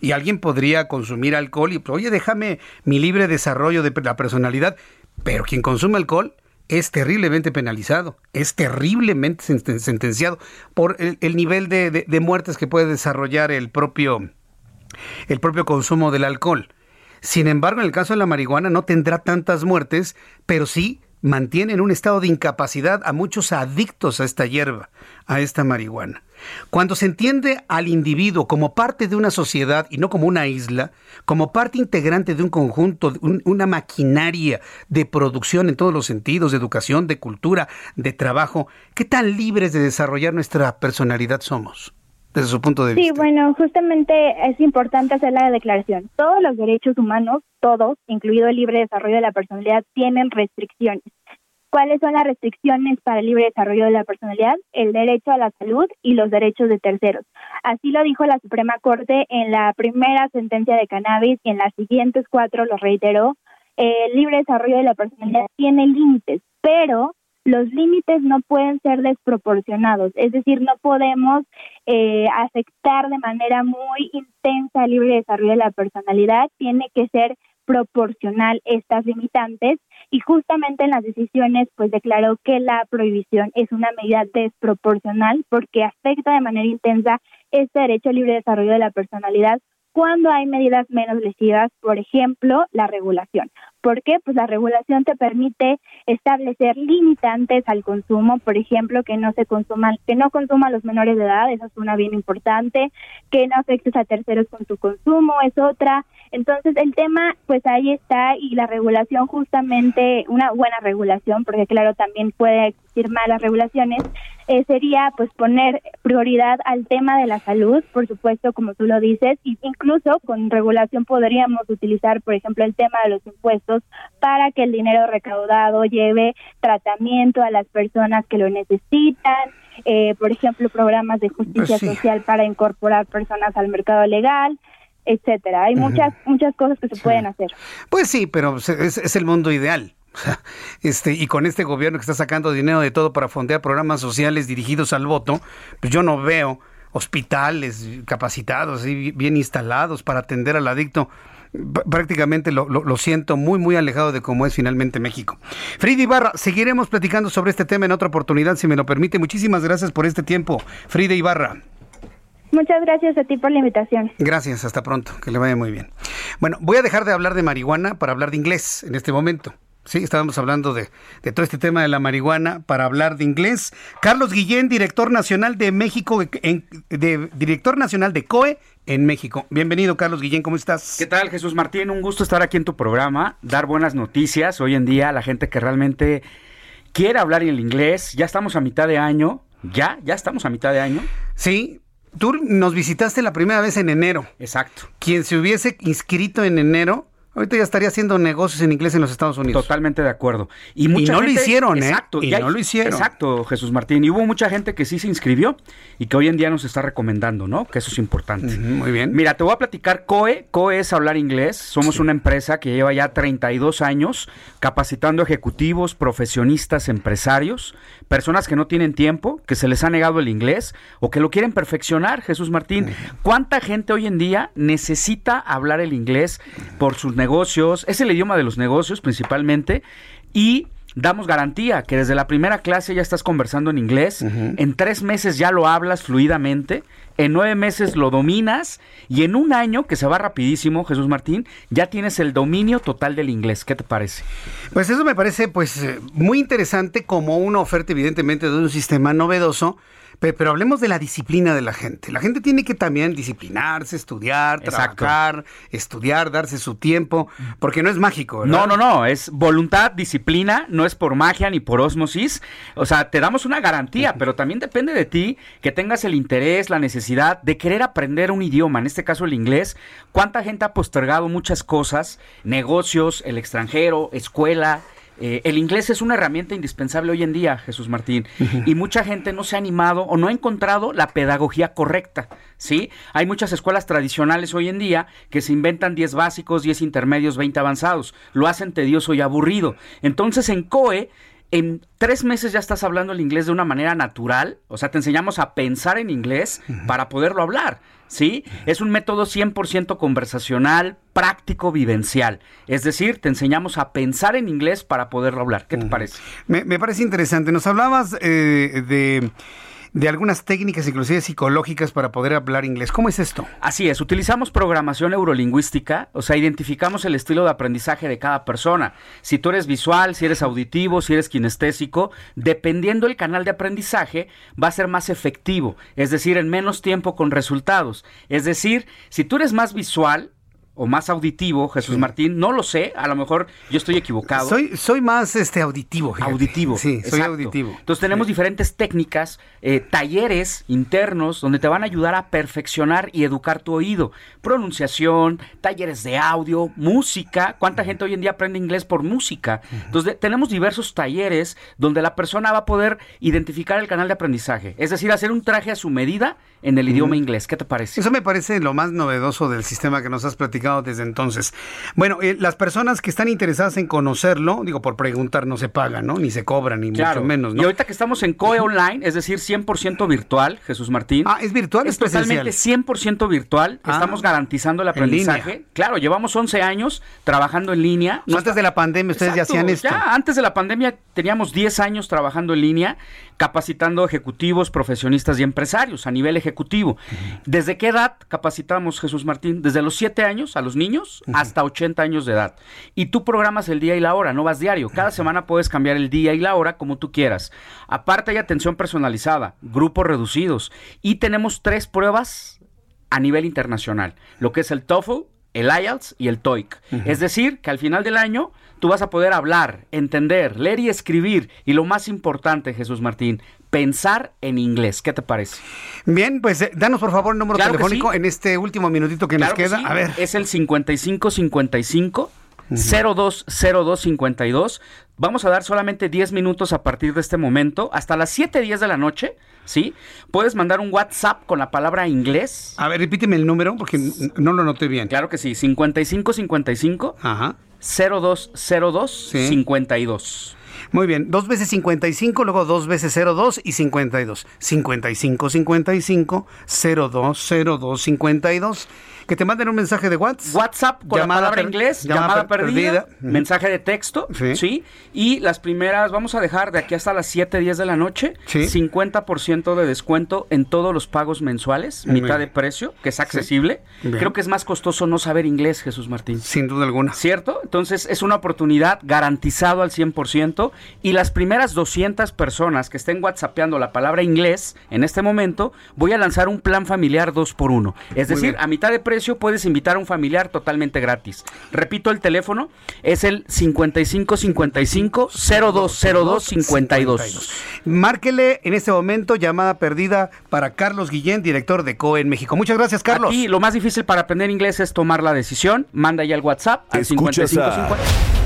Y alguien podría consumir alcohol y, oye, déjame mi libre desarrollo de la personalidad. Pero quien consume alcohol es terriblemente penalizado, es terriblemente sentenciado por el, nivel de, muertes que puede desarrollar el propio, el propio consumo del alcohol. Sin embargo, en el caso de la marihuana no tendrá tantas muertes, pero sí mantiene en un estado de incapacidad a muchos adictos a esta hierba, a esta marihuana. Cuando se entiende al individuo como parte de una sociedad y no como una isla, como parte integrante de un conjunto, una maquinaria de producción en todos los sentidos, de educación, de cultura, de trabajo, ¿qué tan libres de desarrollar nuestra personalidad somos? Desde su punto de vista. Sí, bueno, justamente es importante hacer la declaración. Todos los derechos humanos, todos, incluido el libre desarrollo de la personalidad, tienen restricciones. ¿Cuáles son las restricciones para el libre desarrollo de la personalidad? El derecho a la salud y los derechos de terceros. Así lo dijo la Suprema Corte en la primera sentencia de cannabis y en las siguientes cuatro lo reiteró. El libre desarrollo de la personalidad tiene límites, pero los límites no pueden ser desproporcionados, es decir, no podemos eh, afectar de manera muy intensa el libre desarrollo de la personalidad, tiene que ser proporcional estas limitantes y justamente en las decisiones pues declaró que la prohibición es una medida desproporcional porque afecta de manera intensa este derecho al libre desarrollo de la personalidad cuando hay medidas menos lesivas, por ejemplo, la regulación. ¿Por qué? Pues la regulación te permite establecer limitantes al consumo, por ejemplo, que no se consuman, que no consuman los menores de edad, eso es una bien importante, que no afectes a terceros con tu consumo, es otra. Entonces, el tema, pues ahí está, y la regulación, justamente, una buena regulación, porque claro, también puede existir malas regulaciones, eh, sería pues poner prioridad al tema de la salud, por supuesto, como tú lo dices, y incluso con regulación podríamos utilizar, por ejemplo, el tema de los impuestos para que el dinero recaudado lleve tratamiento a las personas que lo necesitan, eh, por ejemplo, programas de justicia social para incorporar personas al mercado legal, etcétera. Hay muchas muchas cosas que se pueden hacer. Pues sí, pero es, es el mundo ideal. Este, y con este gobierno que está sacando dinero de todo para fondear programas sociales dirigidos al voto, pues yo no veo hospitales capacitados y bien instalados para atender al adicto. Prácticamente lo, lo- lo siento muy, muy alejado de cómo es finalmente México. Frida Ibarra, seguiremos platicando sobre este tema en otra oportunidad, si me lo permite. Muchísimas gracias por este tiempo. Frida Ibarra. Muchas gracias a ti por la invitación. Gracias, hasta pronto, que le vaya muy bien. Bueno, voy a dejar de hablar de marihuana para hablar de inglés en este momento. Sí, estábamos hablando de, de todo este tema de la marihuana para hablar de inglés. Carlos Guillén, director nacional de México, en- de, director nacional de COE en México. Bienvenido, Carlos Guillén, ¿cómo estás? ¿Qué tal, Jesús Martín? Un gusto estar aquí en tu programa, dar buenas noticias. Hoy en día la gente que realmente quiere hablar el inglés, ya estamos a mitad de año, ya, ya estamos a mitad de año. Sí, tú nos visitaste la primera vez en enero. Exacto. Quien se hubiese inscrito en enero, ahorita ya estaría haciendo negocios en inglés en los Estados Unidos. Totalmente de acuerdo. Y, Y mucha no lo hicieron, ¿eh? Exacto. Y hay- no lo hicieron. Exacto, Jesús Martín. Y hubo mucha gente que sí se inscribió y que hoy en día nos está recomendando, ¿no? Que eso es importante. muy bien. Mira, te voy a platicar COE. COE es hablar inglés. Somos una empresa que lleva ya 32 años capacitando ejecutivos, profesionistas, empresarios, personas que no tienen tiempo, que se les ha negado el inglés o que lo quieren perfeccionar, Jesús Martín. ¿Cuánta gente hoy en día necesita hablar el inglés por sus negocios? Es el idioma de los negocios principalmente y damos garantía que desde la primera clase ya estás conversando en inglés, en tres meses ya lo hablas fluidamente, en nueve meses lo dominas y en un año, que se va rapidísimo, Jesús Martín, ya tienes el dominio total del inglés. ¿Qué te parece? Pues eso me parece pues muy interesante como una oferta evidentemente de un sistema novedoso, pe- pero, hablemos de la disciplina de la gente. La gente tiene que también disciplinarse, estudiar, Exacto. trabajar, estudiar, darse su tiempo, porque no es mágico, ¿verdad? No, no, no, es voluntad, disciplina, no es por magia ni por osmosis. O sea, te damos una garantía, pero también depende de ti que tengas el interés, la necesidad de querer aprender un idioma, en este caso el inglés. ¿Cuánta gente ha postergado muchas cosas, negocios, el extranjero, escuela? Eh, el inglés es una herramienta indispensable hoy en día, Jesús Martín, y mucha gente no se ha animado o no ha encontrado la pedagogía correcta, ¿sí? Hay muchas escuelas tradicionales hoy en día que se inventan 10 básicos, 10 intermedios, 20 avanzados, lo hacen tedioso y aburrido. Entonces en COE en tres meses ya estás hablando el inglés de una manera natural, o sea, te enseñamos a pensar en inglés para poderlo hablar, ¿sí? Es un método 100% conversacional, práctico, vivencial. Es decir, te enseñamos a pensar en inglés para poderlo hablar. ¿Qué te parece? Me, me parece interesante. Nos hablabas eh, de, de algunas técnicas, inclusive psicológicas, para poder hablar inglés. ¿Cómo es esto? Así es, utilizamos programación neurolingüística, o sea, identificamos el estilo de aprendizaje de cada persona. Si tú eres visual, si eres auditivo, si eres kinestésico, dependiendo el canal de aprendizaje, va a ser más efectivo, es decir, en menos tiempo con resultados. Es decir, si tú eres más visual, o más auditivo, Jesús Martín, no lo sé, a lo mejor yo estoy equivocado. Soy, soy más este auditivo. fíjate. Auditivo. Sí, soy exacto. auditivo. Entonces tenemos diferentes técnicas, eh, talleres internos donde te van a ayudar a perfeccionar y educar tu oído. Pronunciación, talleres de audio, música. ¿Cuánta gente hoy en día aprende inglés por música? Entonces de- tenemos diversos talleres donde la persona va a poder identificar el canal de aprendizaje. Es decir, hacer un traje a su medida en el idioma inglés. ¿Qué te parece? Eso me parece lo más novedoso del sistema que nos has platicado desde entonces. Bueno, eh, las personas que están interesadas en conocerlo, digo, por preguntar no se pagan, ¿no? Ni se cobran, ni Claro. mucho menos, ¿no? Y ahorita que estamos en COE Online, es decir, 100% virtual, Jesús Martín. Ah, ¿es virtual? Es totalmente 100% virtual. Ah, Estamos garantizando el en aprendizaje. Claro, llevamos 11 años trabajando en línea. O sea, antes de la pandemia ustedes ya hacían esto. Ya antes de la pandemia teníamos 10 años trabajando en línea, capacitando ejecutivos, profesionistas y empresarios a nivel ejecutivo. ¿Desde qué edad capacitamos, Jesús Martín? Desde los 7 años a los niños hasta 80 años de edad. Y tú programas el día y la hora, no vas diario. Cada semana puedes cambiar el día y la hora como tú quieras. Aparte hay atención personalizada, grupos reducidos y tenemos tres pruebas a nivel internacional, lo que es el TOEFL, el IELTS y el TOEIC. Es decir, que al final del año tú vas a poder hablar, entender, leer y escribir y lo más importante, Jesús Martín, pensar en inglés. ¿Qué te parece? Bien, pues eh, danos por favor el número Claro telefónico sí. en este último minutito que nos que queda. sí. A ver. Es el 5555 020252. Vamos a dar solamente 10 minutos a partir de este momento, hasta las 7:10 de la noche, ¿sí? Puedes mandar un WhatsApp con la palabra inglés. A ver, repíteme el número porque no lo noté bien. Claro que sí, 5555 Ajá. 0202 Sí. 52. Muy bien, dos veces 55, luego dos veces 02 y 52. 55 55 02 02 52. Que te manden un mensaje de WhatsApp. WhatsApp con la palabra per- inglés, llamada, per- perdida, mensaje de texto, sí. Y las primeras, vamos a dejar de aquí hasta las 7, 10 de la noche, Sí. 50% de descuento en todos los pagos mensuales, Muy mitad bien. de precio, que es accesible. Creo que es más costoso no saber inglés, Jesús Martín. Sin duda alguna. ¿Cierto? Entonces es una oportunidad garantizado al 100% y las primeras 200 personas que estén whatsappeando la palabra inglés en este momento, voy a lanzar un plan familiar 2 por 1 Es Muy decir, bien. a mitad de precio puedes invitar a un familiar totalmente gratis. Repito el teléfono, es el 5555 0202 52. Márquele en este momento llamada perdida para Carlos Guillén, director de COE en México. Muchas gracias, Carlos. Aquí lo más difícil para aprender inglés es tomar la decisión. Manda ya el WhatsApp al Escuchas 5550.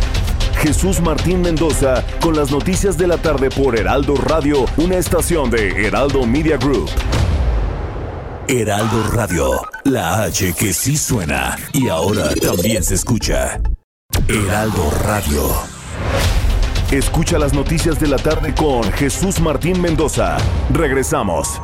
Jesús Martín Mendoza con las noticias de la tarde por Heraldo Radio, una estación de Heraldo Media Group. Heraldo Radio, la H que sí suena y ahora también se escucha. Heraldo Radio. Escucha las noticias de la tarde con Jesús Martín Mendoza. Regresamos.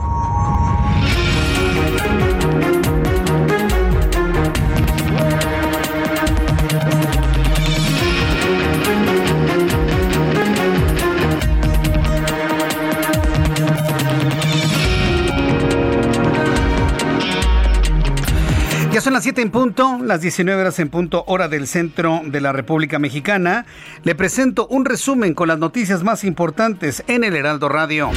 Son las 7 en punto, las 19 horas en punto, hora del centro de la República Mexicana. Le presento un resumen con las noticias más importantes en el Heraldo Radio.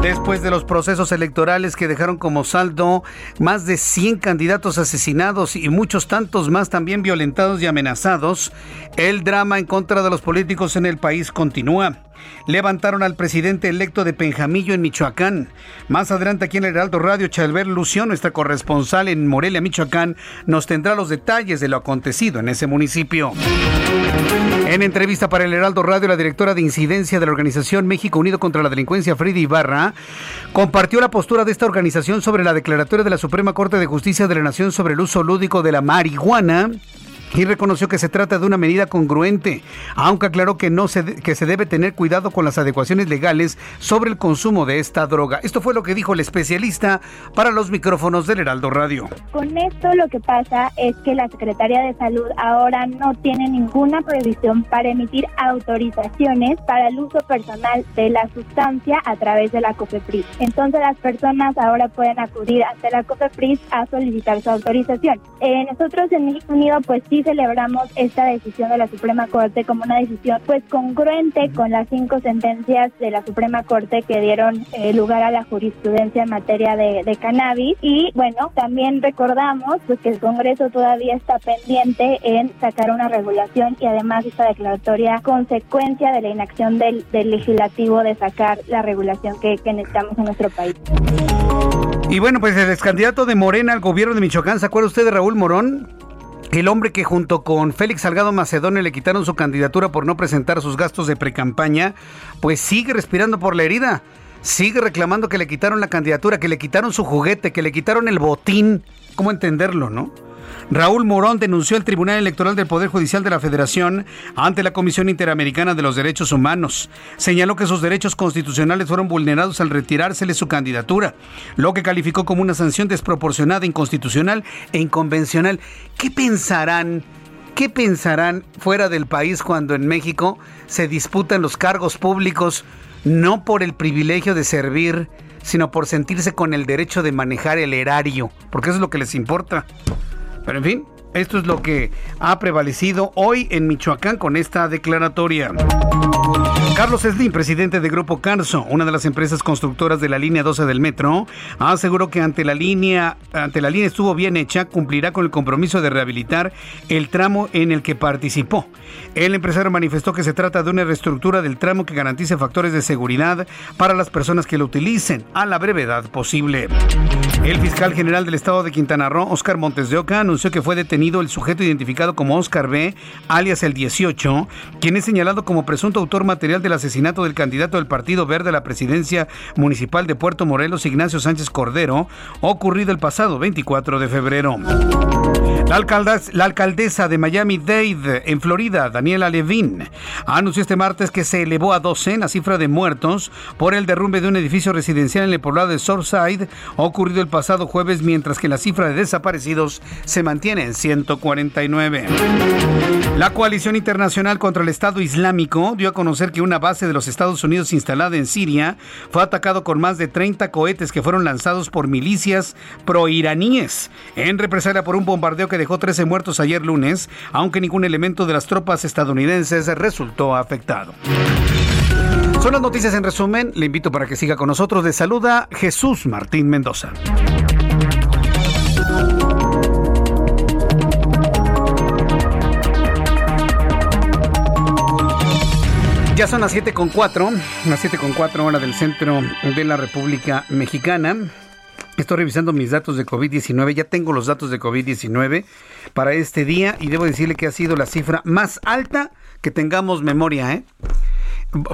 Después de los procesos electorales que dejaron como saldo más de 100 candidatos asesinados y muchos tantos más también violentados y amenazados, el drama en contra de los políticos en el país continúa. Levantaron al presidente electo de Penjamillo en Michoacán. Más adelante aquí en el Heraldo Radio, Chalver Lucio, nuestra corresponsal en Morelia, Michoacán, nos tendrá los detalles de lo acontecido en ese municipio. En entrevista para el Heraldo Radio, la directora de incidencia de la organización México Unido contra la Delincuencia, Frida Ibarra, compartió la postura de esta organización sobre la declaratoria de la Suprema Corte de Justicia de la Nación sobre el uso lúdico de la marihuana y reconoció que se trata de una medida congruente, aunque aclaró que no se que se debe tener cuidado con las adecuaciones legales sobre el consumo de esta droga. Esto fue lo que dijo el especialista para los micrófonos del Heraldo Radio. Con esto lo que pasa es que la Secretaría de Salud ahora no tiene ninguna prohibición para emitir autorizaciones para el uso personal de la sustancia a través de la COFEPRIS. Entonces las personas ahora pueden acudir ante la COFEPRIS a solicitar su autorización. Eh, nosotros en México Unido pues sí celebramos esta decisión de la Suprema Corte como una decisión pues congruente con las cinco sentencias de la Suprema Corte que dieron eh, lugar a la jurisprudencia en materia de, de cannabis y bueno también recordamos pues que el Congreso todavía está pendiente en sacar una regulación y además esta declaratoria consecuencia de la inacción del, del legislativo de sacar la regulación que, que necesitamos en nuestro país. Y bueno, pues el ex candidato de Morena al gobierno de Michoacán, ¿se acuerda usted de Raúl Morón? El hombre que junto con Félix Salgado Macedonio le quitaron su candidatura por no presentar sus gastos de precampaña, pues sigue respirando por la herida. Sigue reclamando que le quitaron la candidatura, que le quitaron su juguete, que le quitaron el botín. ¿Cómo entenderlo, no? Raúl Morón denunció al Tribunal Electoral del Poder Judicial de la Federación ante la Comisión Interamericana de los Derechos Humanos. Señaló que sus derechos constitucionales fueron vulnerados al retirársele su candidatura, lo que calificó como una sanción desproporcionada, inconstitucional e inconvencional. ¿Qué pensarán? ¿Qué pensarán fuera del país cuando en México se disputan los cargos públicos no por el privilegio de servir sino por sentirse con el derecho de manejar el erario, porque eso es lo que les importa. Pero en fin, esto es lo que ha prevalecido hoy en Michoacán con esta declaratoria. Carlos Slim, presidente de Grupo Carso, una de las empresas constructoras de la línea 12 del metro, aseguró que ante la línea, ante la línea estuvo bien hecha, cumplirá con el compromiso de rehabilitar el tramo en el que participó. El empresario manifestó que se trata de una reestructura del tramo que garantice factores de seguridad para las personas que lo utilicen a la brevedad posible. El fiscal general del estado de Quintana Roo, Oscar Montes de Oca, anunció que fue detenido el sujeto identificado como Oscar B., alias el 18, quien es señalado como presunto autor material del asesinato del candidato del Partido Verde a la presidencia municipal de Puerto Morelos, Ignacio Sánchez Cordero, ocurrido el pasado 24 de febrero. La alcaldesa, la alcaldesa de Miami-Dade, en Florida, Daniela Levin, anunció este martes que se elevó a 12 la cifra de muertos por el derrumbe de un edificio residencial en el poblado de Southside, ocurrido el pasado jueves, mientras que la cifra de desaparecidos se mantiene en 149. La coalición internacional contra el Estado Islámico dio a conocer que una base de los Estados Unidos instalada en Siria fue atacado con más de 30 cohetes que fueron lanzados por milicias proiraníes en represalia por un bombardeo que dejó 13 muertos ayer lunes, aunque ningún elemento de las tropas estadounidenses resultó afectado. Son las noticias en resumen. Le invito para que siga con nosotros. De saluda Jesús Martín Mendoza. Ya son las 7 con 4, las 7 con 4 hora del centro de la República Mexicana. Estoy revisando mis datos de COVID-19. Ya tengo los datos de COVID-19 para este día y debo decirle que ha sido la cifra más alta que tengamos memoria, ¿eh?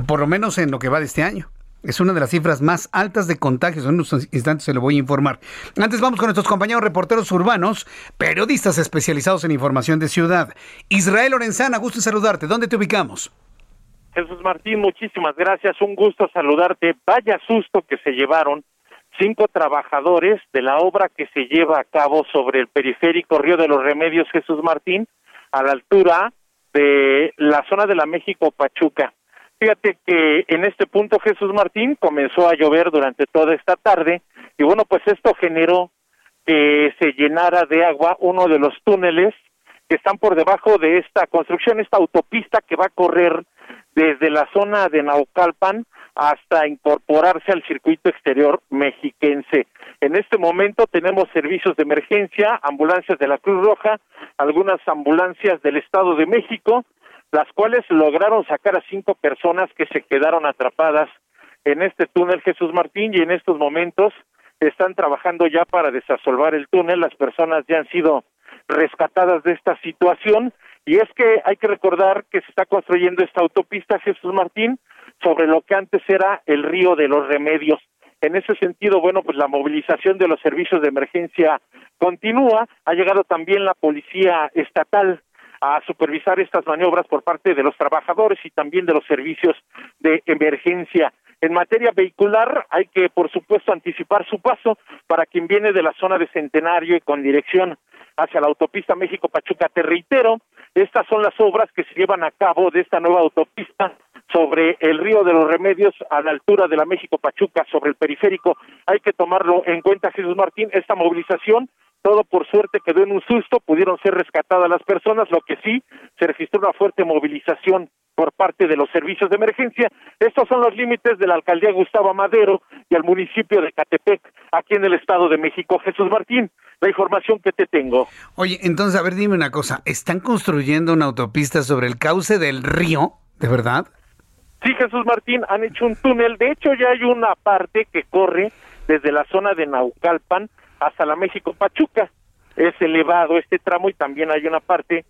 por lo menos en lo que va de este año. Es una de las cifras más altas de contagios. En unos instantes se lo voy a informar. Antes vamos con nuestros compañeros reporteros urbanos, periodistas especializados en información de ciudad. Israel Lorenzana, gusto en saludarte. ¿Dónde te ubicamos? Jesús Martín, muchísimas gracias. Un gusto saludarte. Vaya susto que se llevaron cinco trabajadores de la obra que se lleva a cabo sobre el periférico Río de los Remedios Jesús Martín, a la altura de la zona de la México Pachuca. Fíjate que en este punto Jesús Martín comenzó a llover durante toda esta tarde y bueno, pues esto generó que se llenara de agua uno de los túneles que están por debajo de esta construcción, esta autopista que va a correr desde la zona de Naucalpan hasta incorporarse al circuito exterior mexiquense. En este momento tenemos servicios de emergencia, ambulancias de la Cruz Roja, algunas ambulancias del Estado de México, las cuales lograron sacar a cinco personas que se quedaron atrapadas en este túnel Jesús Martín y en estos momentos están trabajando ya para desasolvar el túnel. Las personas ya han sido rescatadas de esta situación y es que hay que recordar que se está construyendo esta autopista Jesús Martín sobre lo que antes era el río de los remedios. En ese sentido, bueno, pues la movilización de los servicios de emergencia continúa. Ha llegado también la policía estatal a supervisar estas maniobras por parte de los trabajadores y también de los servicios de emergencia. En materia vehicular, hay que, por supuesto, anticipar su paso para quien viene de la zona de Centenario y con dirección hacia la autopista México-Pachuca. Te reitero, estas son las obras que se llevan a cabo de esta nueva autopista sobre el río de los Remedios a la altura de la México Pachuca, sobre el periférico. Hay que tomarlo en cuenta, Jesús Martín, esta movilización todo por suerte quedó en un susto, pudieron ser rescatadas las personas, lo que sí se registró una fuerte movilización por parte de los servicios de emergencia. Estos son los límites de la alcaldía Gustavo Madero y al municipio de Catepec, aquí en el Estado de México. Jesús Martín, la información que te tengo. Oye, entonces, a ver, dime una cosa, ¿están construyendo una autopista sobre el cauce del río, de verdad? Sí, Jesús Martín, han hecho un túnel, de hecho ya hay una parte que corre desde la zona de Naucalpan hasta la México Pachuca. Es elevado este tramo y también hay una parte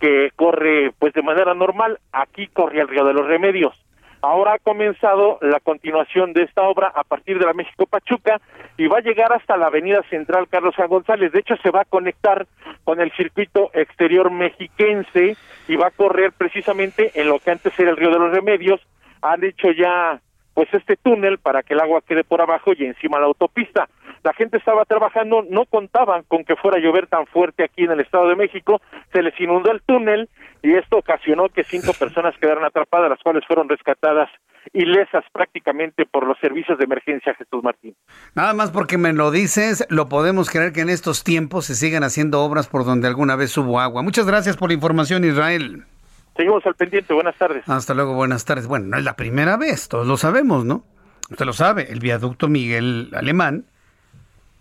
que corre pues de manera normal, aquí corre el río de los Remedios. Ahora ha comenzado la continuación de esta obra a partir de la México Pachuca y va a llegar hasta la Avenida Central Carlos San González. De hecho, se va a conectar con el circuito exterior mexiquense y va a correr precisamente en lo que antes era el Río de los Remedios. Han hecho ya pues este túnel para que el agua quede por abajo y encima la autopista la gente estaba trabajando, no contaban con que fuera a llover tan fuerte aquí en el Estado de México, se les inundó el túnel y esto ocasionó que cinco personas quedaran atrapadas, las cuales fueron rescatadas ilesas prácticamente por los servicios de emergencia, Jesús Martín. Nada más porque me lo dices, lo podemos creer que en estos tiempos se sigan haciendo obras por donde alguna vez hubo agua. Muchas gracias por la información, Israel. Seguimos al pendiente, buenas tardes. Hasta luego, buenas tardes. Bueno, no es la primera vez, todos lo sabemos, ¿no? Usted lo sabe, el viaducto Miguel Alemán,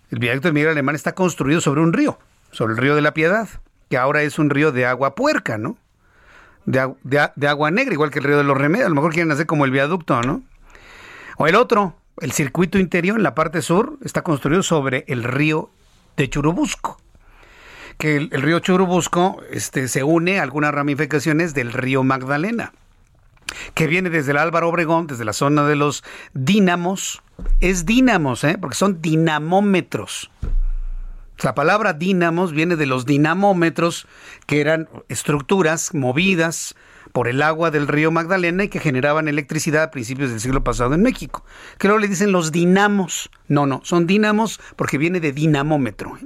el viaducto Miguel Alemán está construido sobre un río, sobre el río de la Piedad, que ahora es un río de agua puerca, ¿no? De, agua negra, igual que el río de los Remedios. A lo mejor quieren hacer como el viaducto, ¿no? O el otro, el circuito interior en la parte sur, está construido sobre el río de Churubusco. Que el, río Churubusco este, se une a algunas ramificaciones del río Magdalena, que viene desde el Álvaro Obregón, desde la zona de los dínamos. Es dínamos, ¿eh? porque son dinamómetros. La palabra dínamos viene de los dinamómetros, que eran estructuras movidas por el agua del río Magdalena y que generaban electricidad a principios del siglo pasado en México. Que luego le dicen los dinamos. No, no, son dinamos porque viene de dinamómetro. ¿eh?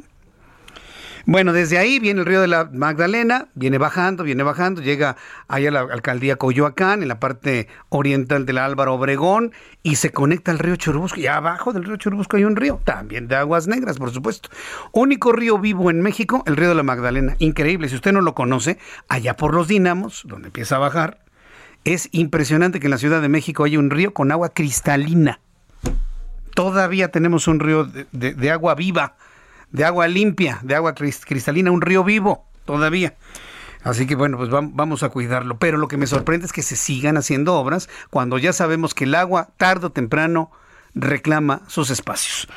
Bueno, desde ahí viene el río de la Magdalena, viene bajando, viene bajando, llega ahí a la alcaldía Coyoacán, en la parte oriental del Álvaro Obregón, y se conecta al río Churubusco. Y abajo del río Churubusco hay un río, también de aguas negras, por supuesto. Único río vivo en México, el río de la Magdalena. Increíble, si usted no lo conoce, allá por los Dínamos, donde empieza a bajar, es impresionante que en la Ciudad de México haya un río con agua cristalina. Todavía tenemos un río de agua viva de agua limpia, de agua cristalina, un río vivo todavía. Así que bueno, pues vamos a cuidarlo. Pero lo que me sorprende es que se sigan haciendo obras cuando ya sabemos que el agua tarde o temprano reclama sus espacios.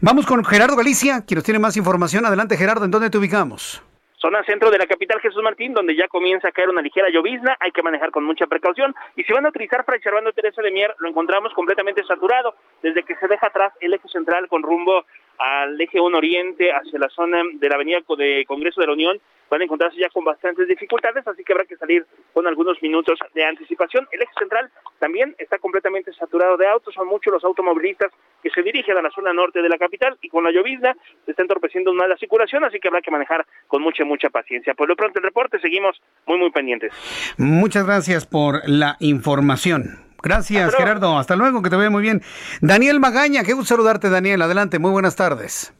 Vamos con Gerardo Galicia, quien nos tiene más información. Adelante Gerardo, ¿en dónde te ubicamos? Zona centro de la capital Jesús Martín, donde ya comienza a caer una ligera llovizna, hay que manejar con mucha precaución. Y si van a utilizar Fray Servando Teresa de Mier, lo encontramos completamente saturado, desde que se deja atrás el eje central con rumbo al eje 1 Oriente, hacia la zona de la avenida de Congreso de la Unión, van a encontrarse ya con bastantes dificultades, así que habrá que salir con algunos minutos de anticipación. El eje central también está completamente saturado de autos, son muchos los automovilistas que se dirigen a la zona norte de la capital y con la llovizna se está entorpeciendo más la circulación, así que habrá que manejar con mucha, mucha paciencia. Por lo pronto el reporte, seguimos muy, muy pendientes. Muchas gracias por la información. Gracias, Gerardo. Hasta luego, que te vaya muy bien. Daniel Magaña, qué gusto saludarte, Daniel. Adelante, muy buenas tardes.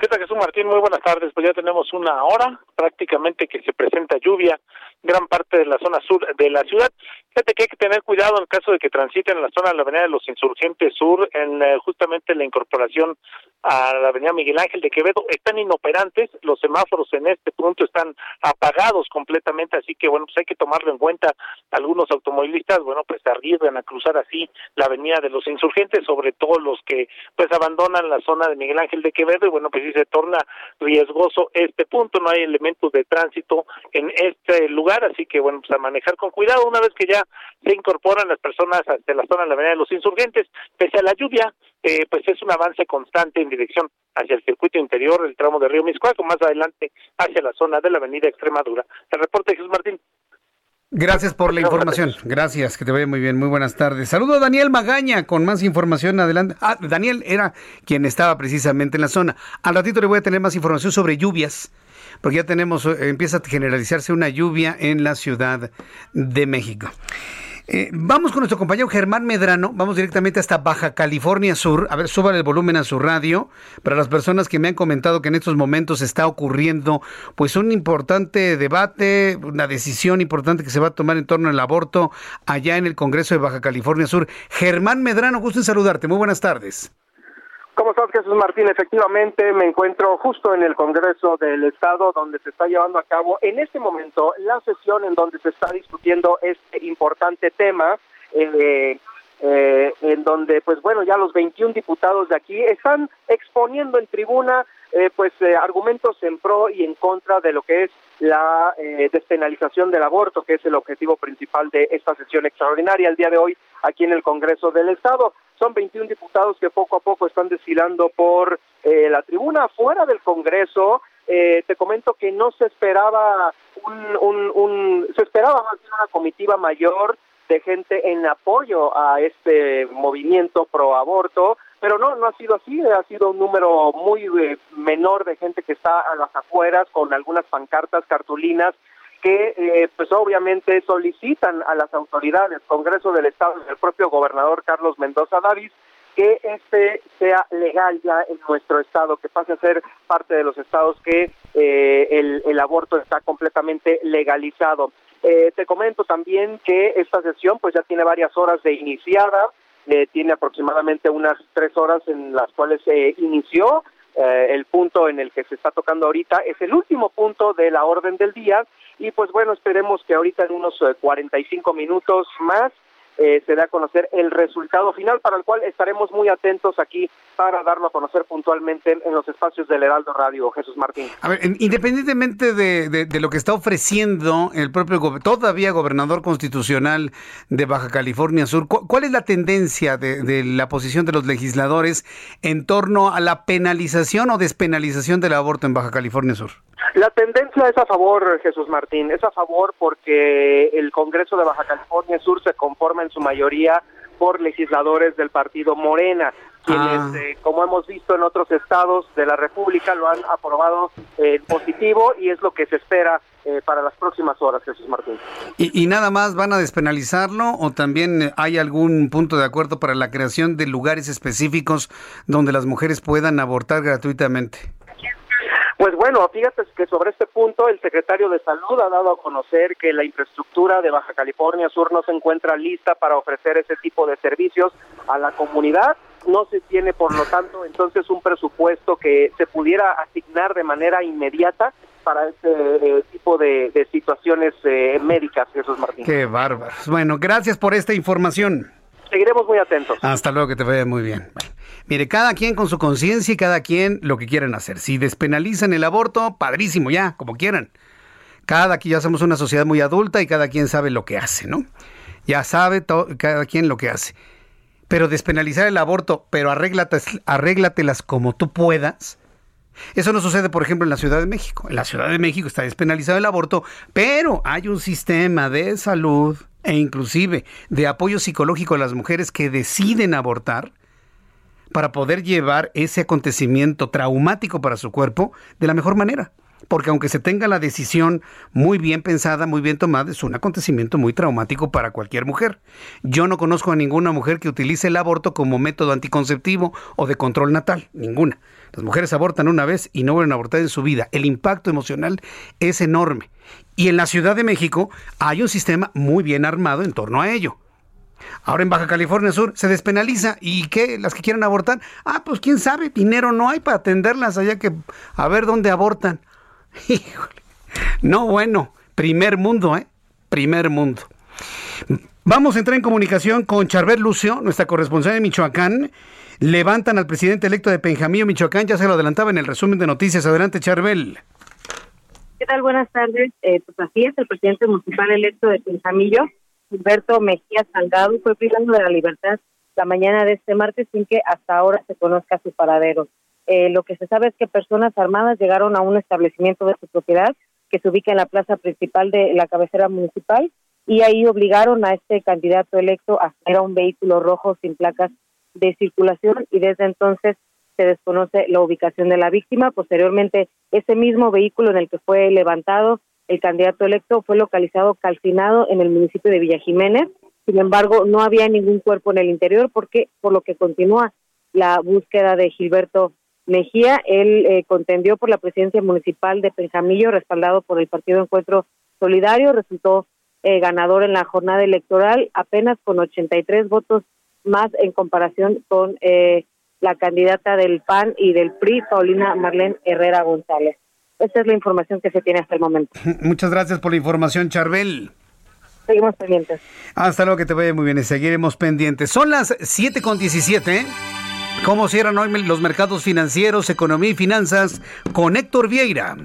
¿Qué tal, Jesús Martín? Muy buenas tardes. Pues ya tenemos una hora prácticamente que se presenta lluvia gran parte de la zona sur de la ciudad. Fíjate que hay que tener cuidado en caso de que transiten en la zona de la Avenida de los Insurgentes Sur, en eh, justamente la incorporación a la Avenida Miguel Ángel de Quevedo. Están inoperantes, los semáforos en este punto están apagados completamente, así que bueno, pues hay que tomarlo en cuenta. Algunos automovilistas, bueno, pues se arriesgan a cruzar así la Avenida de los Insurgentes, sobre todo los que pues abandonan la zona de Miguel Ángel de Quevedo y bueno, pues sí se torna riesgoso este punto, no hay elementos de tránsito en este lugar, así que bueno, pues a manejar con cuidado una vez que ya se incorporan las personas de la zona de la Avenida de los Insurgentes, pese a la lluvia, eh, pues es un avance constante en dirección hacia el circuito interior, el tramo de Río Miscuaco, más adelante hacia la zona de la Avenida Extremadura. El reporte de Jesús Martín. Gracias por la información. Gracias, que te vaya muy bien. Muy buenas tardes. Saludo a Daniel Magaña con más información adelante. Ah, Daniel era quien estaba precisamente en la zona. Al ratito le voy a tener más información sobre lluvias porque ya tenemos, eh, empieza a generalizarse una lluvia en la Ciudad de México. Eh, vamos con nuestro compañero Germán Medrano, vamos directamente hasta Baja California Sur. A ver, suban el volumen a su radio. Para las personas que me han comentado que en estos momentos está ocurriendo pues un importante debate, una decisión importante que se va a tomar en torno al aborto allá en el Congreso de Baja California Sur. Germán Medrano, gusto en saludarte. Muy buenas tardes. ¿Cómo estás, Jesús Martín? Efectivamente, me encuentro justo en el Congreso del Estado, donde se está llevando a cabo en este momento la sesión en donde se está discutiendo este importante tema. Eh, eh, en donde, pues bueno, ya los 21 diputados de aquí están exponiendo en tribuna, eh, pues, argumentos en pro y en contra de lo que es la despenalización del aborto, que es el objetivo principal de esta sesión extraordinaria el día de hoy aquí en el Congreso del Estado. Son 21 diputados que poco a poco están desfilando por eh, la tribuna fuera del Congreso. Eh, te comento que no se esperaba un, un, se esperaba más bien una comitiva mayor de gente en apoyo a este movimiento pro aborto, pero no, no ha sido así, ha sido un número muy eh, menor de gente que está a las afueras con algunas pancartas, cartulinas que eh, pues obviamente solicitan a las autoridades, Congreso del Estado el propio gobernador Carlos Mendoza Davis, que este sea legal ya en nuestro estado, que pase a ser parte de los estados que eh, el, el, aborto está completamente legalizado. Eh, te comento también que esta sesión pues ya tiene varias horas de iniciada, eh, tiene aproximadamente unas tres horas en las cuales se inició. Eh, el punto en el que se está tocando ahorita es el último punto de la orden del día y pues bueno, esperemos que ahorita en unos 45 minutos más eh, se da a conocer el resultado final para el cual estaremos muy atentos aquí para darlo a conocer puntualmente en los espacios del Heraldo Radio, Jesús Martín. A ver, independientemente de, de, lo que está ofreciendo el propio todavía gobernador constitucional de Baja California Sur, ¿cuál es la tendencia de, de la posición de los legisladores en torno a la penalización o despenalización del aborto en Baja California Sur? La tendencia es a favor, Jesús Martín, es a favor porque el Congreso de Baja California Sur se conforma en su mayoría por legisladores del partido Morena, quienes, ah. eh, como hemos visto en otros estados de la República, lo han aprobado en positivo y es lo que se espera eh, para las próximas horas, Jesús Martín. ¿Y, ¿Y, nada más van a despenalizarlo o también hay algún punto de acuerdo para la creación de lugares específicos donde las mujeres puedan abortar gratuitamente? Pues bueno, fíjate que sobre este punto el secretario de Salud ha dado a conocer que la infraestructura de Baja California Sur no se encuentra lista para ofrecer ese tipo de servicios a la comunidad. No se tiene, por lo tanto, entonces un presupuesto que se pudiera asignar de manera inmediata para este eh, tipo de, situaciones eh, médicas, Jesús Martín. Qué bárbaros. Bueno, gracias por esta información. Seguiremos muy atentos. Hasta luego, que te vaya muy bien. Mire, cada quien con su conciencia y cada quien lo que quieran hacer. Si despenalizan el aborto, padrísimo, ya, como quieran. Cada quien ya somos una sociedad muy adulta y cada quien sabe lo que hace, ¿no? Ya sabe cada quien lo que hace. Pero despenalizar el aborto, pero arréglatelas como tú puedas. Eso no sucede, por ejemplo, en la Ciudad de México. En la Ciudad de México está despenalizado el aborto, pero hay un sistema de salud e inclusive de apoyo psicológico a las mujeres que deciden abortar para poder llevar ese acontecimiento traumático para su cuerpo de la mejor manera. Porque aunque se tenga la decisión muy bien pensada, muy bien tomada, es un acontecimiento muy traumático para cualquier mujer. Yo no conozco a ninguna mujer que utilice el aborto como método anticonceptivo o de control natal, ninguna. Las mujeres abortan una vez y no vuelven a abortar en su vida. El impacto emocional es enorme. Y en la Ciudad de México hay un sistema muy bien armado en torno a ello. Ahora en Baja California Sur se despenaliza. ¿Y qué? ¿Las que quieren abortar? Ah, pues quién sabe, dinero no hay para atenderlas allá que a ver dónde abortan. Híjole. No, bueno, primer mundo, ¿eh? Primer mundo. Vamos a entrar en comunicación con Charbel Lucio, nuestra corresponsal de Michoacán. Levantan al presidente electo de Penjamillo, Michoacán. Ya se lo adelantaba en el resumen de noticias. Adelante, Charbel. ¿Qué tal? Buenas tardes. Eh, pues así es, el presidente municipal electo de Penjamillo Humberto Mejía Salgado fue privado de la libertad la mañana de este martes sin que hasta ahora se conozca su paradero. Eh, lo que se sabe es que personas armadas llegaron a un establecimiento de su propiedad que se ubica en la plaza principal de la cabecera municipal y ahí obligaron a este candidato electo a hacer a un vehículo rojo sin placas de circulación y desde entonces se desconoce la ubicación de la víctima. Posteriormente, ese mismo vehículo en el que fue levantado el candidato electo fue localizado calcinado en el municipio de Villa Jiménez. Sin embargo, no había ningún cuerpo en el interior porque por lo que continúa la búsqueda de Gilberto Mejía. Él eh, contendió por la presidencia municipal de Penjamillo, respaldado por el Partido Encuentro Solidario. Resultó eh, ganador en la jornada electoral, apenas con 83 votos más en comparación con eh, la candidata del PAN y del PRI, Paulina Marlene Herrera González. Esa es la información que se tiene hasta el momento. Muchas gracias por la información, Charbel. Seguimos pendientes. Hasta luego, que te vaya muy bien y seguiremos pendientes. Son las 7 con 17. ¿Cómo cierran hoy los mercados financieros, economía y finanzas? Con Héctor Vieira.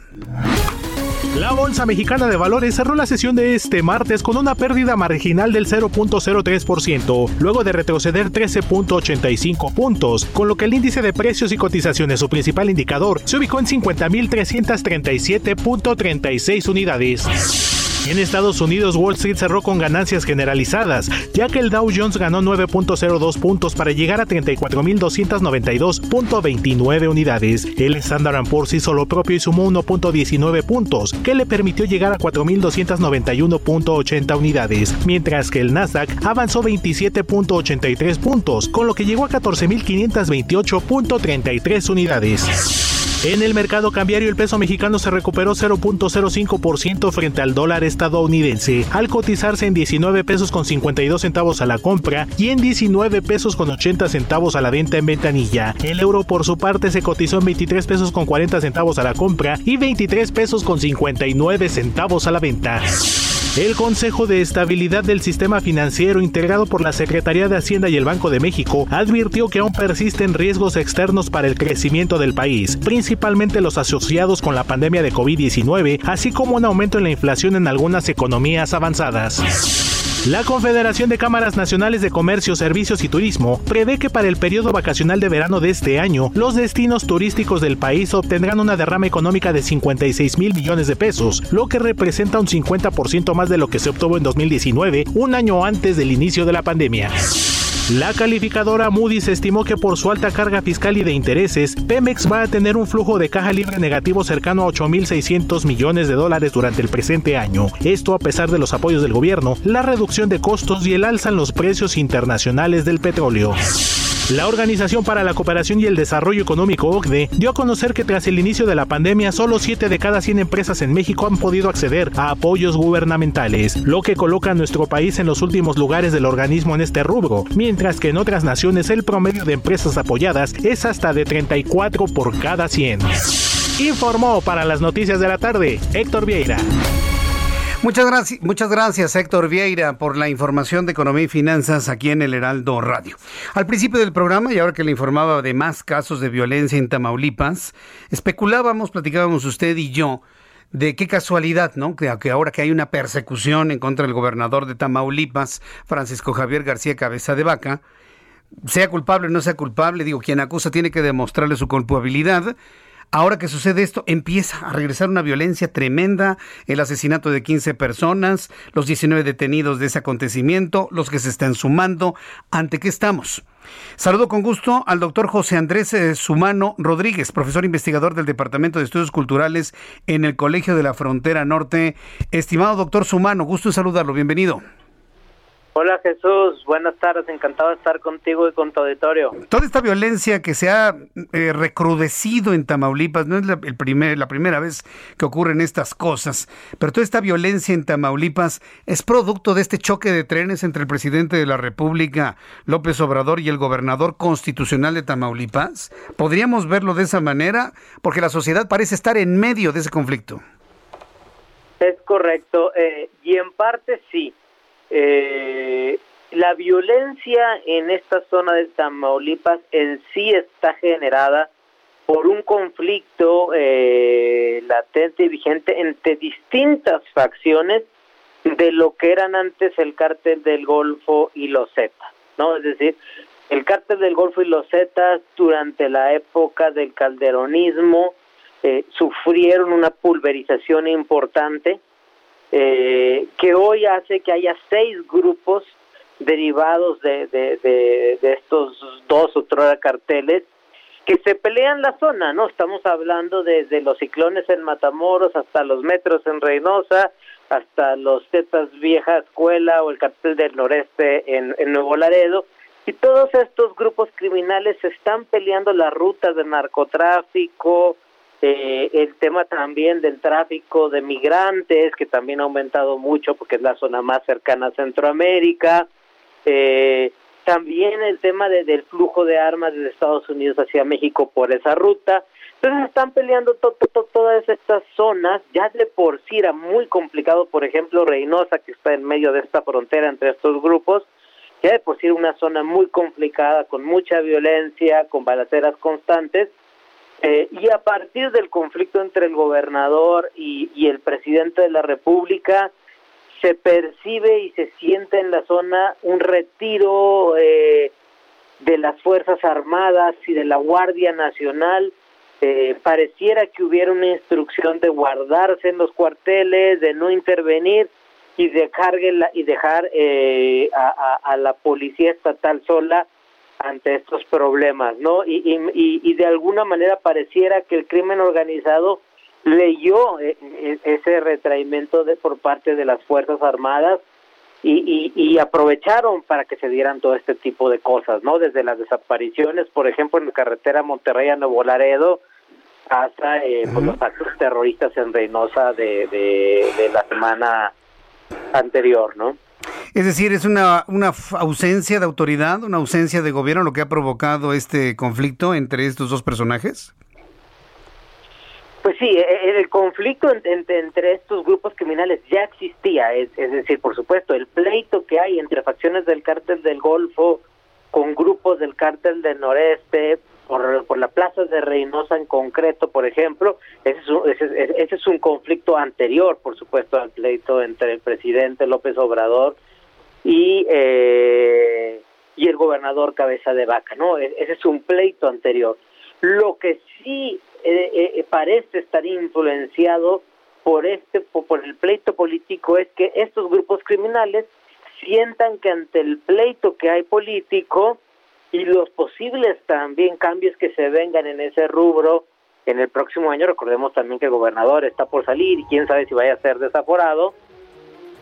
La Bolsa Mexicana de Valores cerró la sesión de este martes con una pérdida marginal del 0.03%, luego de retroceder 13.85 puntos, con lo que el índice de precios y cotizaciones, su principal indicador, se ubicó en 50.337.36 unidades. En Estados Unidos, Wall Street cerró con ganancias generalizadas, ya que el Dow Jones ganó 9.02 puntos para llegar a 34.292.29 unidades. El Standard Poor's hizo lo propio y sumó 1.19 puntos, que le permitió llegar a 4.291.80 unidades, mientras que el Nasdaq avanzó 27.83 puntos, con lo que llegó a 14.528.33 unidades. En el mercado cambiario el peso mexicano se recuperó 0.05% frente al dólar estadounidense, al cotizarse en 19 pesos con 52 centavos a la compra y en 19 pesos con 80 centavos a la venta en ventanilla. El euro por su parte se cotizó en 23 pesos con 40 centavos a la compra y 23 pesos con 59 centavos a la venta. El Consejo de Estabilidad del Sistema Financiero, integrado por la Secretaría de Hacienda y el Banco de México, advirtió que aún persisten riesgos externos para el crecimiento del país, principalmente los asociados con la pandemia de COVID-19, así como un aumento en la inflación en algunas economías avanzadas. La Confederación de Cámaras Nacionales de Comercio, Servicios y Turismo prevé que para el periodo vacacional de verano de este año, los destinos turísticos del país obtendrán una derrama económica de 56 mil millones de pesos, lo que representa un 50% más de lo que se obtuvo en 2019, un año antes del inicio de la pandemia. La calificadora Moody's estimó que por su alta carga fiscal y de intereses, Pemex va a tener un flujo de caja libre negativo cercano a 8.600 millones de dólares durante el presente año. Esto a pesar de los apoyos del gobierno, la reducción de costos y el alza en los precios internacionales del petróleo. La Organización para la Cooperación y el Desarrollo Económico OCDE dio a conocer que tras el inicio de la pandemia solo 7 de cada 100 empresas en México han podido acceder a apoyos gubernamentales, lo que coloca a nuestro país en los últimos lugares del organismo en este rubro, mientras que en otras naciones el promedio de empresas apoyadas es hasta de 34 por cada 100. Informó para las noticias de la tarde Héctor Vieira. Muchas gracias, muchas gracias Héctor Vieira por la información de economía y finanzas aquí en el Heraldo Radio. Al principio del programa y ahora que le informaba de más casos de violencia en Tamaulipas, especulábamos, platicábamos usted y yo de qué casualidad, ¿no? Que, ahora que hay una persecución en contra del gobernador de Tamaulipas, Francisco Javier García Cabeza de Vaca, sea culpable o no sea culpable, digo, quien acusa tiene que demostrarle su culpabilidad Ahora que sucede esto, empieza a regresar una violencia tremenda, el asesinato de 15 personas, los 19 detenidos de ese acontecimiento, los que se están sumando. ¿Ante qué estamos? Saludo con gusto al doctor José Andrés eh, Sumano Rodríguez, profesor investigador del Departamento de Estudios Culturales en el Colegio de la Frontera Norte. Estimado doctor Sumano, gusto en saludarlo, bienvenido. Hola Jesús, buenas tardes, encantado de estar contigo y con tu auditorio. Toda esta violencia que se ha eh, recrudecido en Tamaulipas, no es la, el primer, la primera vez que ocurren estas cosas, pero toda esta violencia en Tamaulipas es producto de este choque de trenes entre el presidente de la República, López Obrador, y el gobernador constitucional de Tamaulipas. ¿Podríamos verlo de esa manera? Porque la sociedad parece estar en medio de ese conflicto. Es correcto, eh, y en parte sí. Eh, la violencia en esta zona de Tamaulipas en sí está generada por un conflicto eh, latente y vigente entre distintas facciones de lo que eran antes el cártel del Golfo y los Zetas, ¿no? Es decir, el cártel del Golfo y los Zetas durante la época del calderonismo eh, sufrieron una pulverización importante eh, que hoy hace que haya seis grupos derivados de, de, estos dos o tres carteles que se pelean la zona, ¿no? Estamos hablando desde los ciclones en Matamoros hasta los metros en Reynosa, hasta los Tetas Vieja Escuela o el cartel del noreste en, Nuevo Laredo, y todos estos grupos criminales están peleando las rutas de narcotráfico, eh, el tema también del tráfico de migrantes, que también ha aumentado mucho porque es la zona más cercana a Centroamérica. Eh, también el tema del flujo de armas desde Estados Unidos hacia México por esa ruta. Entonces están peleando todas estas zonas. Ya de por sí era muy complicado, por ejemplo, Reynosa, que está en medio de esta frontera entre estos grupos. Ya de por sí era una zona muy complicada, con mucha violencia, con balaceras constantes eh, y a partir del conflicto entre el gobernador y, el presidente de la República, se percibe y se siente en la zona un retiro eh, de las Fuerzas Armadas y de la Guardia Nacional. Eh, pareciera que hubiera una instrucción de guardarse en los cuarteles, de no intervenir y dejar, y dejar eh, a, la policía estatal sola ante estos problemas, ¿no? Y, y, y de alguna manera pareciera que el crimen organizado leyó eh, ese retraimiento de por parte de las fuerzas armadas y, y, aprovecharon para que se dieran todo este tipo de cosas, ¿no? Desde las desapariciones, por ejemplo, en la carretera Monterrey a Nuevo Laredo, hasta eh, pues, los actos terroristas en Reynosa de, de, la semana anterior, ¿no? Es decir, es una, una ausencia de autoridad, una ausencia de gobierno lo que ha provocado este conflicto entre estos dos personajes. Pues sí, e, e, el conflicto entre estos grupos criminales ya existía, es, decir, por supuesto, el pleito que hay entre facciones del cártel del Golfo con grupos del cártel del Noreste, por, por la plaza de Reynosa en concreto, por ejemplo, ese es, un, ese, es un conflicto anterior, por supuesto, al pleito entre el presidente López Obrador y, eh, y el gobernador Cabeza de Vaca, ¿no? E, ese es un pleito anterior. Lo que sí eh, eh, parece estar influenciado por este por el pleito político es que estos grupos criminales sientan que ante el pleito que hay político y los posibles también cambios que se vengan en ese rubro en el próximo año, recordemos también que el gobernador está por salir y quién sabe si vaya a ser desaforado,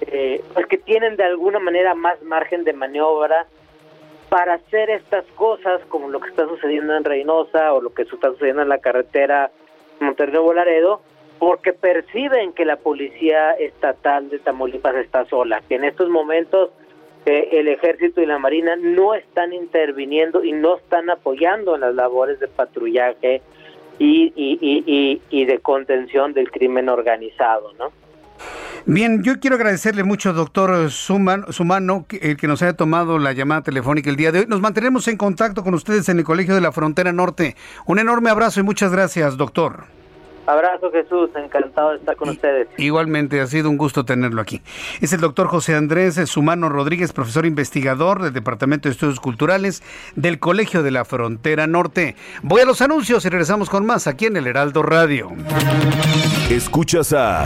eh, pues que tienen de alguna manera más margen de maniobra para hacer estas cosas como lo que está sucediendo en Reynosa o lo que está sucediendo en la carretera Monterrey-Laredo, porque perciben que la policía estatal de Tamaulipas está sola, que en estos momentos eh, el ejército y la marina no están interviniendo y no están apoyando en las labores de patrullaje y, y, y, y de contención del crimen organizado, ¿no? Bien, yo quiero agradecerle mucho, doctor Sumano, el que nos haya tomado la llamada telefónica el día de hoy. Nos mantenemos en contacto con ustedes en el Colegio de la Frontera Norte. Un enorme abrazo y muchas gracias, doctor. Abrazo Jesús, encantado de estar con ustedes. Igualmente, ha sido un gusto tenerlo aquí. Es el doctor José Andrés Sumano Rodríguez, profesor investigador del Departamento de Estudios Culturales del Colegio de la Frontera Norte. Voy a los anuncios y regresamos con más aquí en el Heraldo Radio. Escuchas a...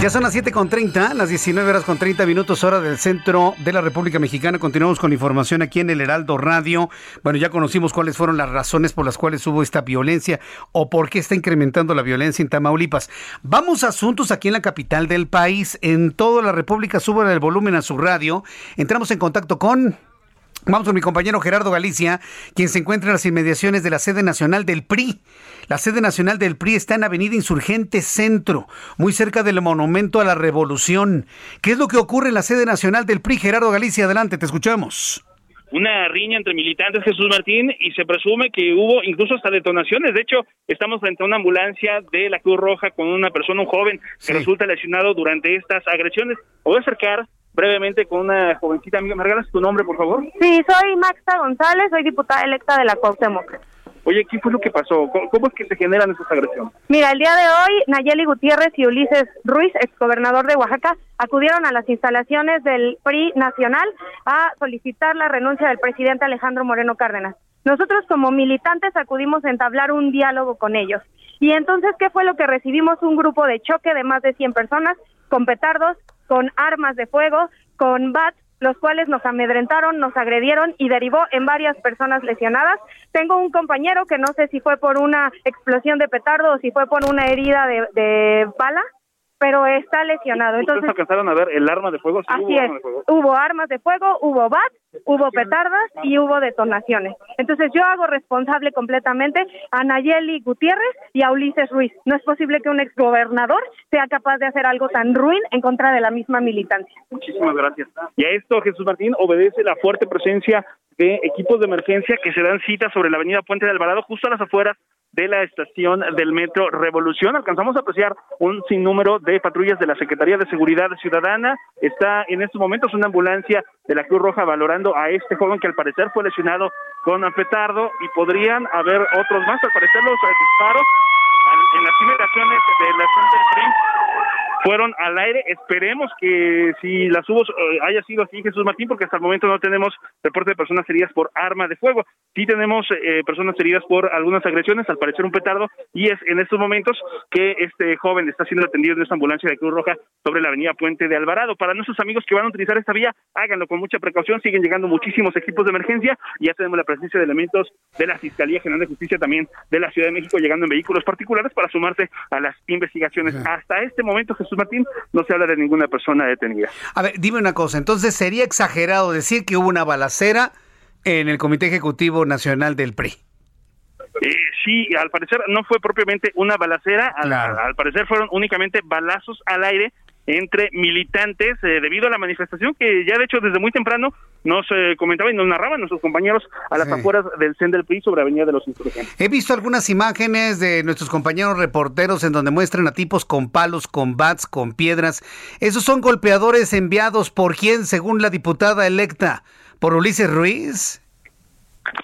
Ya son las 7.30, las 19 horas con 30 minutos hora del centro de la República Mexicana. Continuamos con información aquí en el Heraldo Radio. Bueno, ya conocimos cuáles fueron las razones por las cuales hubo esta violencia o por qué está incrementando la violencia en Tamaulipas. Vamos a asuntos aquí en la capital del país. En toda la República suben el volumen a su radio. Entramos en contacto con... Vamos con mi compañero Gerardo Galicia, quien se encuentra en las inmediaciones de la sede nacional del PRI. La sede nacional del PRI está en Avenida Insurgente Centro, muy cerca del Monumento a la Revolución. ¿Qué es lo que ocurre en la sede nacional del PRI? Gerardo Galicia, adelante, te escuchamos una riña entre militantes Jesús Martín y se presume que hubo incluso hasta detonaciones. De hecho, estamos frente a una ambulancia de la Cruz Roja con una persona, un joven, que resulta lesionado durante estas agresiones. Voy a acercar brevemente con una jovencita amiga. ¿Me regalas tu nombre, por favor? Sí, soy Maxa González, soy diputada electa de la Cuauhtémoc. Oye, ¿qué fue lo que pasó? ¿Cómo, es que se generan estas agresiones? Mira, el día de hoy, Nayeli Gutiérrez y Ulises Ruiz, exgobernador de Oaxaca, acudieron a las instalaciones del PRI nacional a solicitar la renuncia del presidente Alejandro Moreno Cárdenas. Nosotros como militantes acudimos a entablar un diálogo con ellos. Y entonces, ¿qué fue lo que recibimos? Un grupo de choque de más de 100 personas con petardos, con armas de fuego, con bats, los cuales nos amedrentaron, nos agredieron y derivó en varias personas lesionadas. Tengo un compañero que no sé si fue por una explosión de petardo o si fue por una herida de, bala, pero está lesionado. ¿Ustedes Entonces, alcanzaron a ver el arma de fuego? Sí, Así hubo es. arma de fuego. Hubo armas de fuego, hubo bat, hubo petardas y hubo detonaciones. Entonces yo hago responsable completamente a Nayeli Gutiérrez y a Ulises Ruiz. No es posible que un exgobernador sea capaz de hacer algo tan ruin en contra de la misma militancia. Muchísimas gracias. Y a esto, Jesús Martín, obedece la fuerte presencia de equipos de emergencia que se dan cita sobre la avenida Puente de Alvarado, justo a las afueras de la estación del metro Revolución. Alcanzamos a apreciar un sinnúmero de patrullas de la Secretaría de Seguridad Ciudadana. Está en estos momentos una ambulancia de la Cruz Roja valorando a este joven que al parecer fue lesionado con petardo y podrían haber otros más. Al parecer los disparos en las inmediaciones de la estación del PRI fueron al aire. Esperemos que si las hubo eh, haya sido así, Jesús Martín, porque hasta el momento no tenemos reporte de personas heridas por arma de fuego. Sí tenemos eh, personas heridas por algunas agresiones, al parecer un petardo, y es en estos momentos que este joven está siendo atendido en esta ambulancia de Cruz Roja sobre la avenida Puente de Alvarado. Para nuestros amigos que van a utilizar esta vía, háganlo con mucha precaución. Siguen llegando muchísimos equipos de emergencia y ya tenemos la presencia de elementos de la Fiscalía General de Justicia también de la Ciudad de México llegando en vehículos particulares para sumarse a las investigaciones. Hasta este momento, Jesús Martín, no se habla de ninguna persona detenida. A ver, dime una cosa, entonces sería exagerado decir que hubo una balacera en el Comité Ejecutivo Nacional del PRI. Eh, sí, al parecer no fue propiamente una balacera, al, Claro. al parecer fueron únicamente balazos al aire entre militantes eh, debido a la manifestación que ya de hecho desde muy temprano nos eh, comentaba y nos narraban nuestros compañeros a las Sí. afueras del CEN del PRI sobre Avenida de los Insurgentes. He visto algunas imágenes de nuestros compañeros reporteros en donde muestran a tipos con palos, con bats, con piedras. Esos son golpeadores enviados por quién, según la diputada electa, por Ulises Ruiz.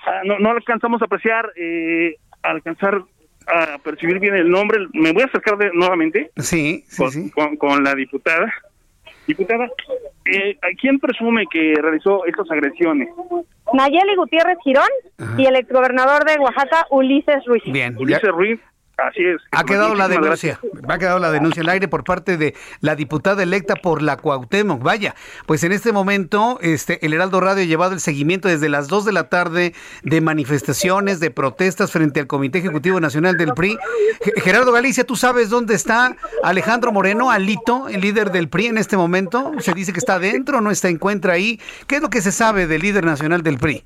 Ah, no, no alcanzamos a apreciar, eh, alcanzar a percibir bien el nombre. Me voy a acercar de, nuevamente Sí, sí, con, sí. con- con la diputada. Diputada, eh, ¿a quién presume que realizó estas agresiones? Nayeli Gutiérrez Girón y el exgobernador de Oaxaca, Ulises Ruiz. Bien, Ulises Ruiz, así es. Ha quedado la denuncia, ha quedado la denuncia al aire por parte de la diputada electa por la Cuauhtémoc. Vaya, pues en este momento este el Heraldo Radio ha llevado el seguimiento desde las 2 de la tarde de manifestaciones, de protestas frente al Comité Ejecutivo Nacional del PRI. Ge- Gerardo Galicia, ¿tú sabes dónde está Alejandro Moreno, Alito, el líder del PRI en este momento? Se dice que está adentro, no está encuentra ahí. ¿Qué es lo que se sabe del líder nacional del PRI?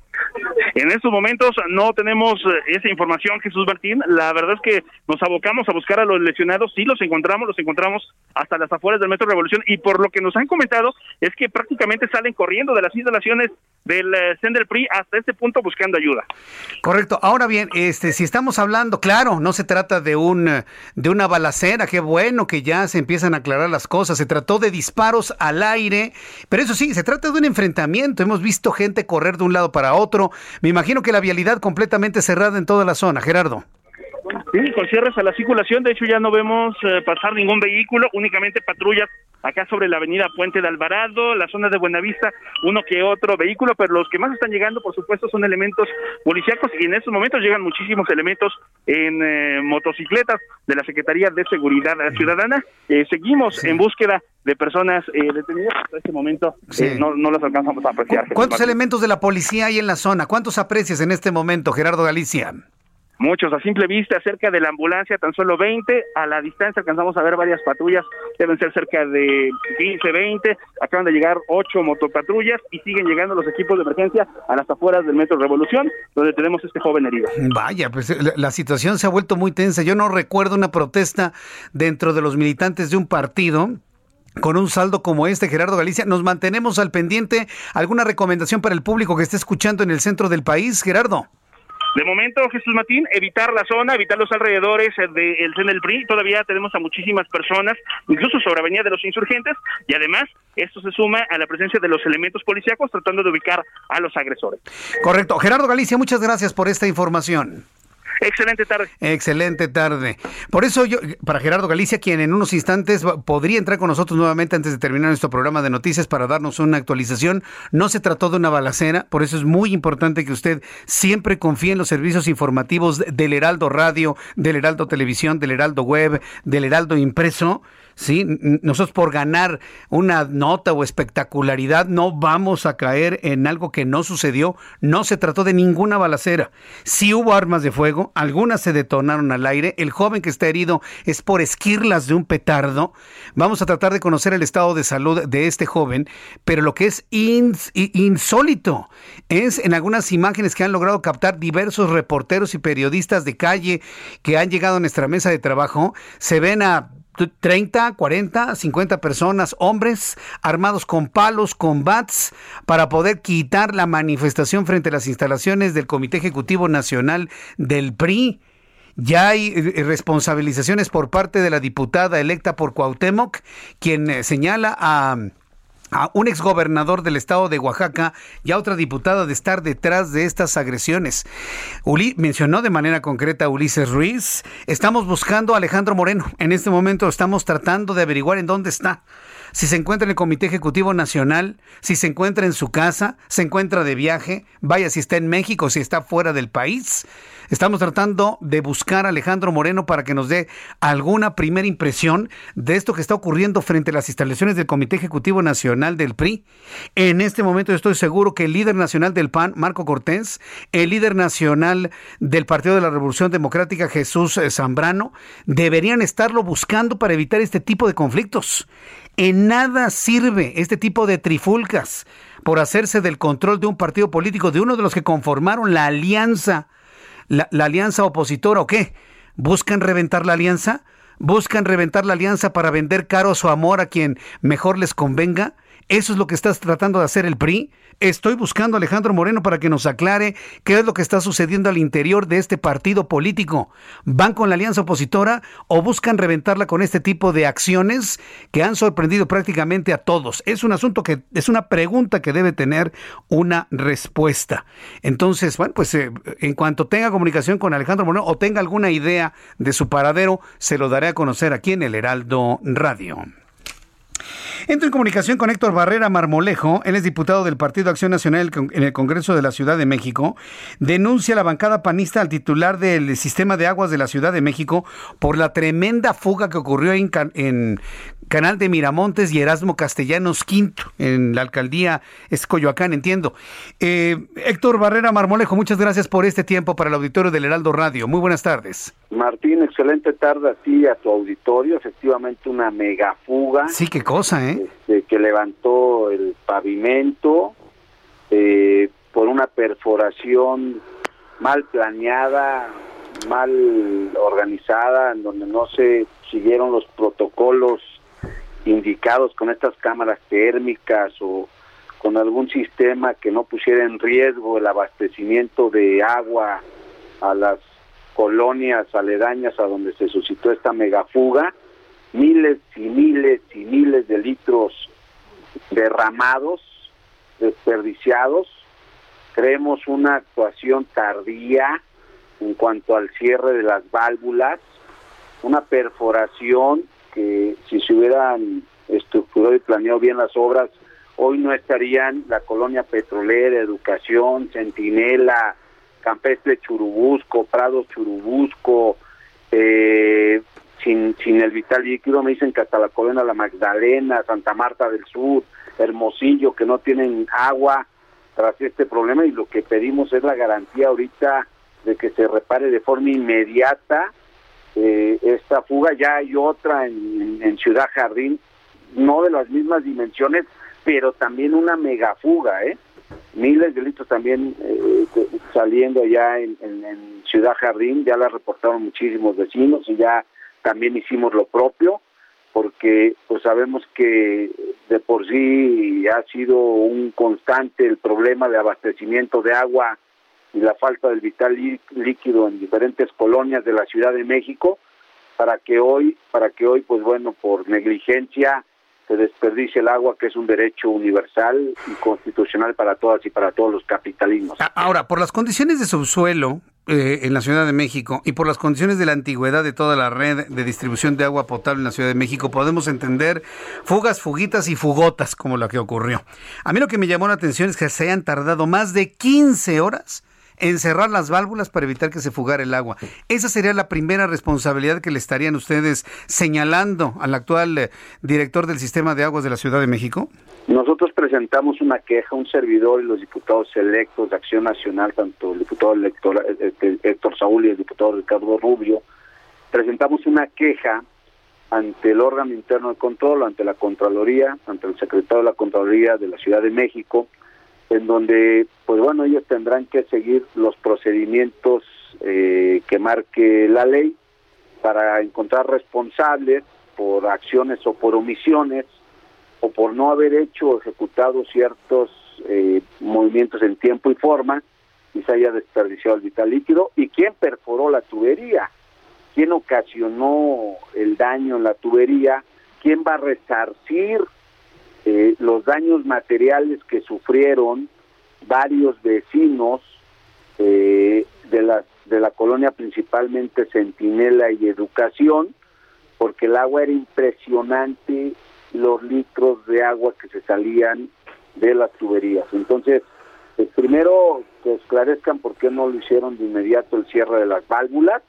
En estos momentos no tenemos eh, esa información, Jesús Martín. La verdad es que nos abocamos a buscar a los lesionados. Sí, los encontramos, los encontramos hasta las afueras del Metro Revolución. Y por lo que nos han comentado, es que prácticamente salen corriendo de las instalaciones del eh, CEN del PRI hasta este punto buscando ayuda. Correcto. Ahora bien, este, si estamos hablando, claro, no se trata de un de una balacera, qué bueno que ya se empiezan a aclarar las cosas. Se trató de disparos al aire, pero eso sí, se trata de un enfrentamiento. Hemos visto gente correr de un lado para otro. Me imagino que la vialidad completamente cerrada en toda la zona, Gerardo. Sí, con cierres a la circulación. De hecho, ya no vemos eh, pasar ningún vehículo, únicamente patrullas acá sobre la avenida Puente de Alvarado, la zona de Buenavista, uno que otro vehículo, pero los que más están llegando, por supuesto, son elementos policíacos y en estos momentos llegan muchísimos elementos en eh, motocicletas de la Secretaría de Seguridad Ciudadana. Eh, seguimos en búsqueda de personas eh, detenidas. Hasta este momento eh, Sí. no, no las alcanzamos a apreciar. ¿Cuántos elementos de la policía hay en la zona? ¿Cuántos aprecias en este momento, Gerardo Galicia? Muchos a simple vista, cerca de la ambulancia, tan solo 20. A la distancia alcanzamos a ver varias patrullas, deben ser cerca de 15, 20. Acaban de llegar ocho motopatrullas y siguen llegando los equipos de emergencia a las afueras del Metro Revolución, donde tenemos este joven herido. Vaya, pues la, la situación se ha vuelto muy tensa. Yo no recuerdo una protesta dentro de los militantes de un partido. Con un saldo como este, Gerardo Galicia, ¿nos mantenemos al pendiente? ¿Alguna recomendación para el público que esté escuchando en el centro del país, Gerardo? De momento, Jesús Martín, evitar la zona, evitar los alrededores eh, del CEN del PRI. Todavía tenemos a muchísimas personas, incluso sobre Avenida de los Insurgentes, y además esto se suma a la presencia de los elementos policíacos tratando de ubicar a los agresores. Correcto. Gerardo Galicia, muchas gracias por esta información. Excelente tarde. Excelente tarde. Por eso yo, para Gerardo Galicia, quien en unos instantes podría entrar con nosotros nuevamente antes de terminar nuestro programa de noticias para darnos una actualización, no se trató de una balacera, por eso es muy importante que usted siempre confíe en los servicios informativos del Heraldo Radio, del Heraldo Televisión, del Heraldo Web, del Heraldo Impreso. Sí, nosotros por ganar una nota o espectacularidad no vamos a caer en algo que no sucedió. No se trató de ninguna balacera. Sí hubo armas de fuego, algunas se detonaron al aire, el joven que está herido es por esquirlas de un petardo. Vamos a tratar de conocer el estado de salud de este joven, pero lo que es insólito es en algunas imágenes que han logrado captar diversos reporteros y periodistas de calle que han llegado a nuestra mesa de trabajo, se ven a 30, 40, 50 personas, hombres armados con palos, con bats, para poder quitar la manifestación frente a las instalaciones del Comité Ejecutivo Nacional del PRI. Ya hay eh, responsabilizaciones por parte de la diputada electa por Cuauhtémoc, quien eh, señala a a un exgobernador del estado de Oaxaca y a otra diputada de estar detrás de estas agresiones. Uli mencionó de manera concreta a Ulises Ruiz. Estamos buscando a Alejandro Moreno. En este momento estamos tratando de averiguar en dónde está. Si se encuentra en el Comité Ejecutivo Nacional, si se encuentra en su casa, se encuentra de viaje, vaya si está en México, si está fuera del país. Estamos tratando de buscar a Alejandro Moreno para que nos dé alguna primera impresión de esto que está ocurriendo frente a las instalaciones del Comité Ejecutivo Nacional del PRI. En este momento estoy seguro que el líder nacional del PAN, Marco Cortés, el líder nacional del Partido de la Revolución Democrática, Jesús eh, Zambrano, deberían estarlo buscando para evitar este tipo de conflictos. En nada sirve este tipo de trifulcas por hacerse del control de un partido político, de uno de los que conformaron la alianza la, alianza opositora o qué? ¿Buscan reventar la alianza? ¿Buscan reventar la alianza para vender caro su amor a quien mejor les convenga? ¿Eso es lo que estás tratando de hacer el PRI? Estoy buscando a Alejandro Moreno para que nos aclare qué es lo que está sucediendo al interior de este partido político. ¿Van con la alianza opositora o buscan reventarla con este tipo de acciones que han sorprendido prácticamente a todos? Es un asunto que es una pregunta que debe tener una respuesta. Entonces, bueno, pues eh, en cuanto tenga comunicación con Alejandro Moreno o tenga alguna idea de su paradero, se lo daré a conocer aquí en el Heraldo Radio. Entro en comunicación con Héctor Barrera Marmolejo, él es diputado del Partido Acción Nacional en el Congreso de la Ciudad de México. Denuncia la bancada panista al titular del sistema de aguas de la Ciudad de México por la tremenda fuga que ocurrió en, en Canal de Miramontes y Erasmo Castellanos Quinto, en la alcaldía Escoyoacán, entiendo. Eh, Héctor Barrera Marmolejo, muchas gracias por este tiempo para el auditorio del Heraldo Radio. Muy buenas tardes. Martín, excelente tarde a ti y a tu auditorio. Efectivamente, una mega fuga. Sí, qué cosa, ¿eh? Este, que levantó el pavimento eh, por una perforación mal planeada, mal organizada, en donde no se siguieron los protocolos indicados con estas cámaras térmicas o con algún sistema que no pusiera en riesgo el abastecimiento de agua a las colonias aledañas a donde se suscitó esta megafuga, miles y miles y miles de litros derramados, desperdiciados. Creemos una actuación tardía en cuanto al cierre de las válvulas, una perforación que si se hubieran estructurado y planeado bien las obras, hoy no estarían la colonia petrolera, educación, centinela, campestre Churubusco, Prado Churubusco, eh, sin, sin el vital líquido, me dicen que hasta la colonia La Magdalena, Santa Marta del Sur, Hermosillo, que no tienen agua tras este problema y lo que pedimos es la garantía ahorita de que se repare de forma inmediata eh, esta fuga. Ya hay otra en, Ciudad Jardín, no de las mismas dimensiones, pero también una megafuga, ¿eh? Miles de litros también eh, saliendo allá en, Ciudad Jardín, ya la reportaron muchísimos vecinos y ya también hicimos lo propio, porque pues sabemos que de por sí ha sido un constante el problema de abastecimiento de agua y la falta del vital líquido en diferentes colonias de la Ciudad de México para que hoy para que hoy pues bueno por negligencia se desperdicie el agua que es un derecho universal y constitucional para todas y para todos los capitalinos. Ahora, por las condiciones de subsuelo eh, en la Ciudad de México y por las condiciones de la antigüedad de toda la red de distribución de agua potable en la Ciudad de México, podemos entender fugas, fuguitas y fugotas como la que ocurrió. A mí lo que me llamó la atención es que se hayan tardado más de 15 horas encerrar las válvulas para evitar que se fugara el agua. Esa sería la primera responsabilidad que le estarían ustedes señalando al actual eh, director del sistema de aguas de la Ciudad de México. Nosotros presentamos una queja, un servidor y los diputados electos de Acción Nacional, tanto el diputado elector, este, Héctor Saúl y el diputado Ricardo Rubio, presentamos una queja ante el órgano interno de control, ante la Contraloría, ante el secretario de la Contraloría de la Ciudad de México, en donde, pues bueno, ellos tendrán que seguir los procedimientos eh, que marque la ley para encontrar responsables por acciones o por omisiones o por no haber hecho o ejecutado ciertos eh, movimientos en tiempo y forma y se haya desperdiciado el vital líquido. Y quién perforó la tubería, quién ocasionó el daño en la tubería, quién va a resarcir eh, los daños materiales que sufrieron varios vecinos eh, de la de la colonia principalmente Centinela y Educación porque el agua era impresionante los litros de agua que se salían de las tuberías. Entonces, pues, primero que esclarezcan por qué no lo hicieron de inmediato el cierre de las válvulas.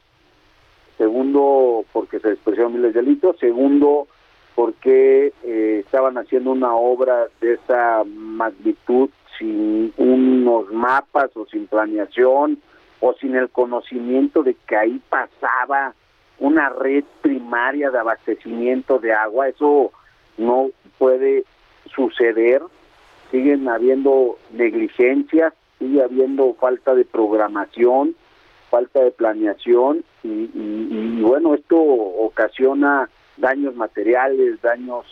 Segundo, porque se despreciaron miles de litros. Segundo, porque eh, estaban haciendo una obra de esa magnitud sin unos mapas o sin planeación o sin el conocimiento de que ahí pasaba una red primaria de abastecimiento de agua. Eso no puede suceder, siguen habiendo negligencias, sigue habiendo falta de programación, falta de planeación y, bueno, esto ocasiona daños materiales, daños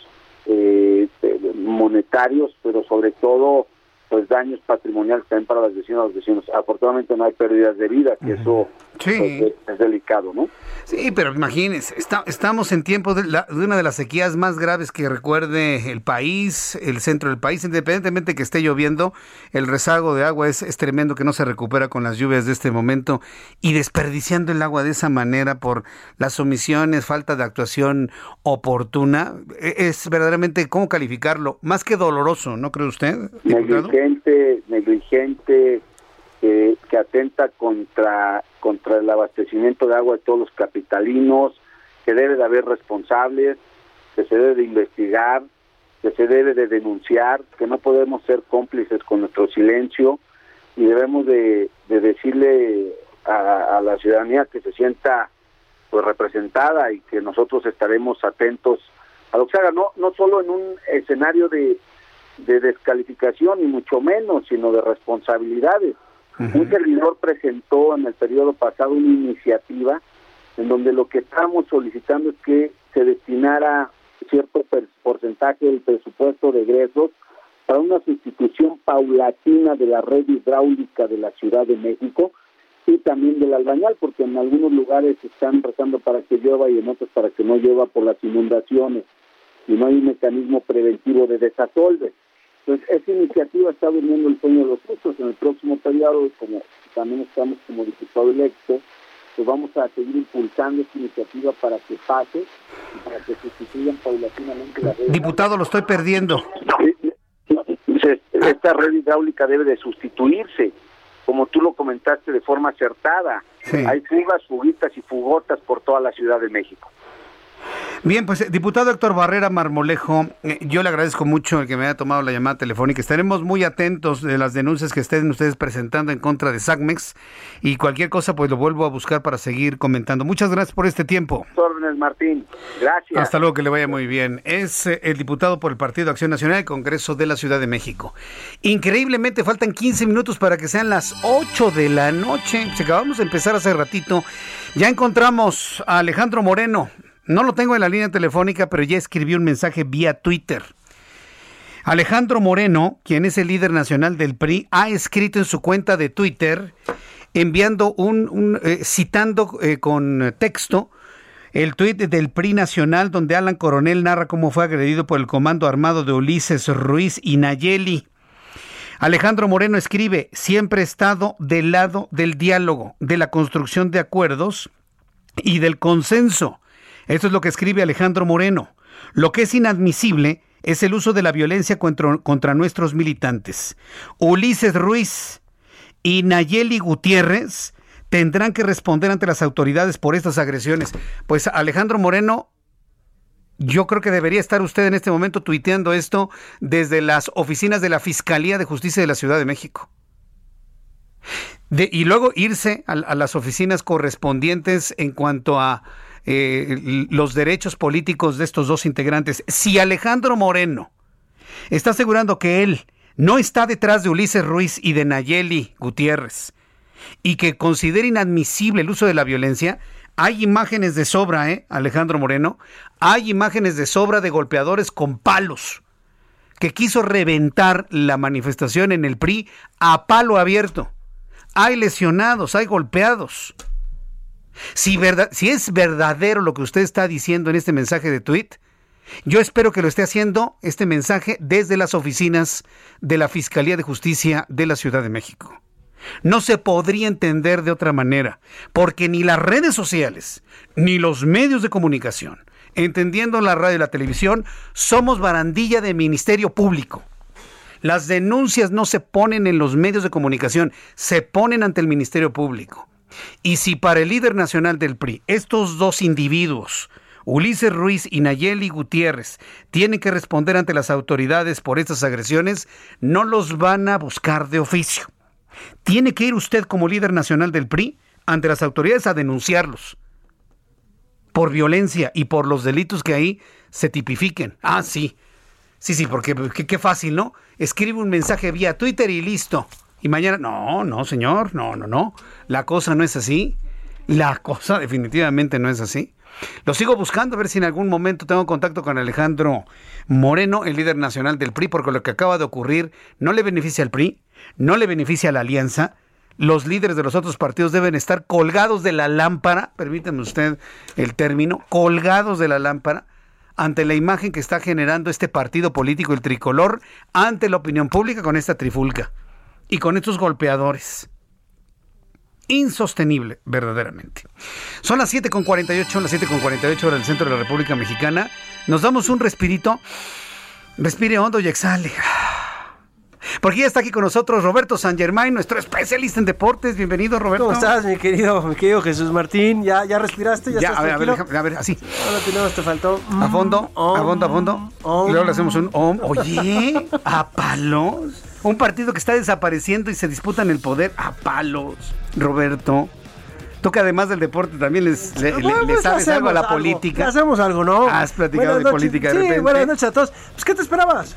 eh, monetarios, pero sobre todo pues daños patrimoniales también para las vecinas y los vecinos. Afortunadamente no hay pérdidas de vida, que eso pues, es, delicado, ¿no? Sí, pero imagínense, estamos en tiempo de, una de las sequías más graves que recuerde el país, el centro del país, independientemente que esté lloviendo, el rezago de agua es, es tremendo que no se recupera con las lluvias de este momento y desperdiciando el agua de esa manera por las omisiones, falta de actuación oportuna, e, es verdaderamente, ¿cómo calificarlo? Más que doloroso, ¿no cree usted? Negligente, que atenta contra, contra el abastecimiento de agua de todos los capitalinos, que debe de haber responsables, que se debe de investigar, que se debe de denunciar, que no podemos ser cómplices con nuestro silencio y debemos de, decirle a, la ciudadanía que se sienta pues representada y que nosotros estaremos atentos a lo que se haga, no, no solo en un escenario de, de descalificación, ni mucho menos, sino de responsabilidades. Un servidor presentó en el periodo pasado una iniciativa en donde lo que estamos solicitando es que se destinara cierto porcentaje del presupuesto de egresos para una sustitución paulatina de la red hidráulica de la Ciudad de México y también del albañal, porque en algunos lugares están rezando para que llueva y en otros para que no llueva por las inundaciones y no hay un mecanismo preventivo de desasolve. Pues esa iniciativa está durmiendo el sueño de los justos. En el próximo periodo, como también estamos como diputado electo, pues vamos a seguir impulsando esta iniciativa para que pase para que sustituyan paulatinamente la red. Diputado, lo estoy perdiendo. Esta red hidráulica debe de sustituirse, como tú lo comentaste de forma acertada. Hay fugas, fuguitas y fugotas por toda la Ciudad de México. Bien, pues diputado Héctor Barrera Marmolejo, eh, yo le agradezco mucho el que me haya tomado la llamada telefónica. Estaremos muy atentos de las denuncias que estén ustedes presentando en contra de SACMEX y cualquier cosa pues lo vuelvo a buscar para seguir comentando. Muchas gracias por este tiempo. Órdenes, Martín. Gracias. Hasta luego, que le vaya muy bien. Es eh, el diputado por el Partido Acción Nacional del Congreso de la Ciudad de México. Increíblemente faltan 15 minutos para que sean las 8 de la noche. Se acabamos de empezar hace ratito. Ya encontramos a Alejandro Moreno no lo tengo en la línea telefónica, pero ya escribió un mensaje vía Twitter. Alejandro Moreno, quien es el líder nacional del PRI, ha escrito en su cuenta de Twitter, enviando un, eh, citando eh, con texto el tuit del PRI nacional, donde Alan Coronel narra cómo fue agredido por el comando armado de Ulises Ruiz y Nayeli. Alejandro Moreno escribe, siempre he estado del lado del diálogo, de la construcción de acuerdos y del consenso. Esto es lo que escribe Alejandro Moreno. Lo que es inadmisible es el uso de la violencia contra, nuestros militantes. Ulises Ruiz y Nayeli Gutiérrez tendrán que responder ante las autoridades por estas agresiones. Pues Alejandro Moreno, yo creo que debería estar usted en este momento tuiteando esto desde las oficinas de la Fiscalía de Justicia de la Ciudad de México. y luego irse a, las oficinas correspondientes en cuanto a eh, los derechos políticos de estos dos integrantes. Si Alejandro Moreno está asegurando que él no está detrás de Ulises Ruiz y de Nayeli Gutiérrez y que considera inadmisible el uso de la violencia, hay imágenes de sobra, ¿eh, Alejandro Moreno? Hay imágenes de sobra de golpeadores con palos que quiso reventar la manifestación en el PRI a palo abierto. Hay lesionados, hay golpeados. Si, es verdadero lo que usted está diciendo en este mensaje de tweet, yo espero que lo esté haciendo este mensaje desde las oficinas de la Fiscalía de Justicia de la Ciudad de México. No se podría entender de otra manera, porque ni las redes sociales, ni los medios de comunicación, entendiendo la radio y la televisión, somos barandilla de Ministerio Público. Las denuncias no se ponen en los medios de comunicación, se ponen ante el Ministerio Público. Y si para el líder nacional del PRI, estos dos individuos, Ulises Ruiz y Nayeli Gutiérrez tienen que responder ante las autoridades por estas agresiones, no los van a buscar de oficio. Tiene que ir usted como líder nacional del PRI ante las autoridades a denunciarlos por violencia y por los delitos que ahí se tipifiquen. Ah, sí. Sí, sí, porque qué, fácil, ¿no? Escribe un mensaje vía Twitter y listo. Y mañana, no, no, señor, no, no, no. La cosa no es así. La cosa definitivamente no es así. Lo sigo buscando a ver si en algún momento tengo contacto con Alejandro Moreno, el líder nacional del PRI, porque lo que acaba de ocurrir no le beneficia al PRI, no le beneficia a la alianza. Los líderes de los otros partidos deben estar colgados de la lámpara, permítame usted el término, colgados de la lámpara ante la imagen que está generando este partido político, el tricolor, ante la opinión pública con esta trifulca y con estos golpeadores insostenible, verdaderamente. Son las 7.48, las 7.48 horas del centro de la República Mexicana. Nos damos un respirito. Respire hondo y exhale. Porque ya está aquí con nosotros Roberto San Germain, nuestro especialista en deportes. Bienvenido, Roberto. ¿Cómo estás, mi querido, mi querido Jesús Martín? ¿Ya, ya respiraste? ¿Ya, ya a, ver, a, ver, a ver, así. Ahora te faltó. A fondo, a fondo, a fondo. Y luego le hacemos un om. Oye, a palos. Un partido que está desapareciendo y se disputa en el poder a palos, Roberto. Tú que además del deporte también les, le, sabes algo a la política. Hacemos algo, ¿no? Has platicado de política de sí, repente. buenas noches a todos. Pues, ¿qué te esperabas?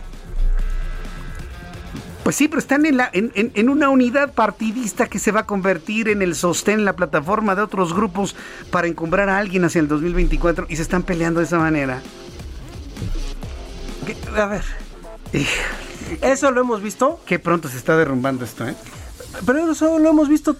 Pues sí, pero están en, la, en, en, una unidad partidista que se va a convertir en el sostén, la plataforma de otros grupos para encumbrar a alguien hacia el 2024 y se están peleando de esa manera. A ver. Eso lo hemos visto. Qué pronto se está derrumbando esto, ¿eh? Pero eso lo hemos visto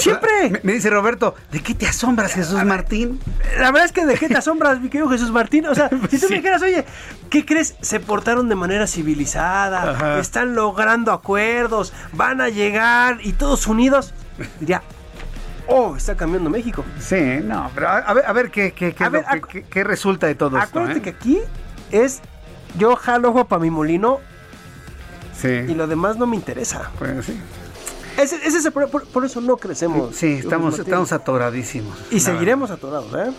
Siempre. Me, dice Roberto, ¿de qué te asombras, Jesús Martín? La verdad es que de qué te asombras, mi querido Jesús Martín. O sea, si tú me dijeras, oye, ¿qué crees? Se portaron de manera civilizada, están logrando acuerdos, van a llegar y todos unidos. Diría, oh, está cambiando México. Sí, no, pero a, ver, a ver qué, qué, qué, resulta de todo esto. Acuérdate ¿eh? que aquí es yo jalo para mi molino. Sí. Y lo demás no me interesa. Pues sí. Ese, ese, por, por, eso no crecemos. Sí, estamos, estamos atoradísimos. Y seguiremos atorados, ¿eh?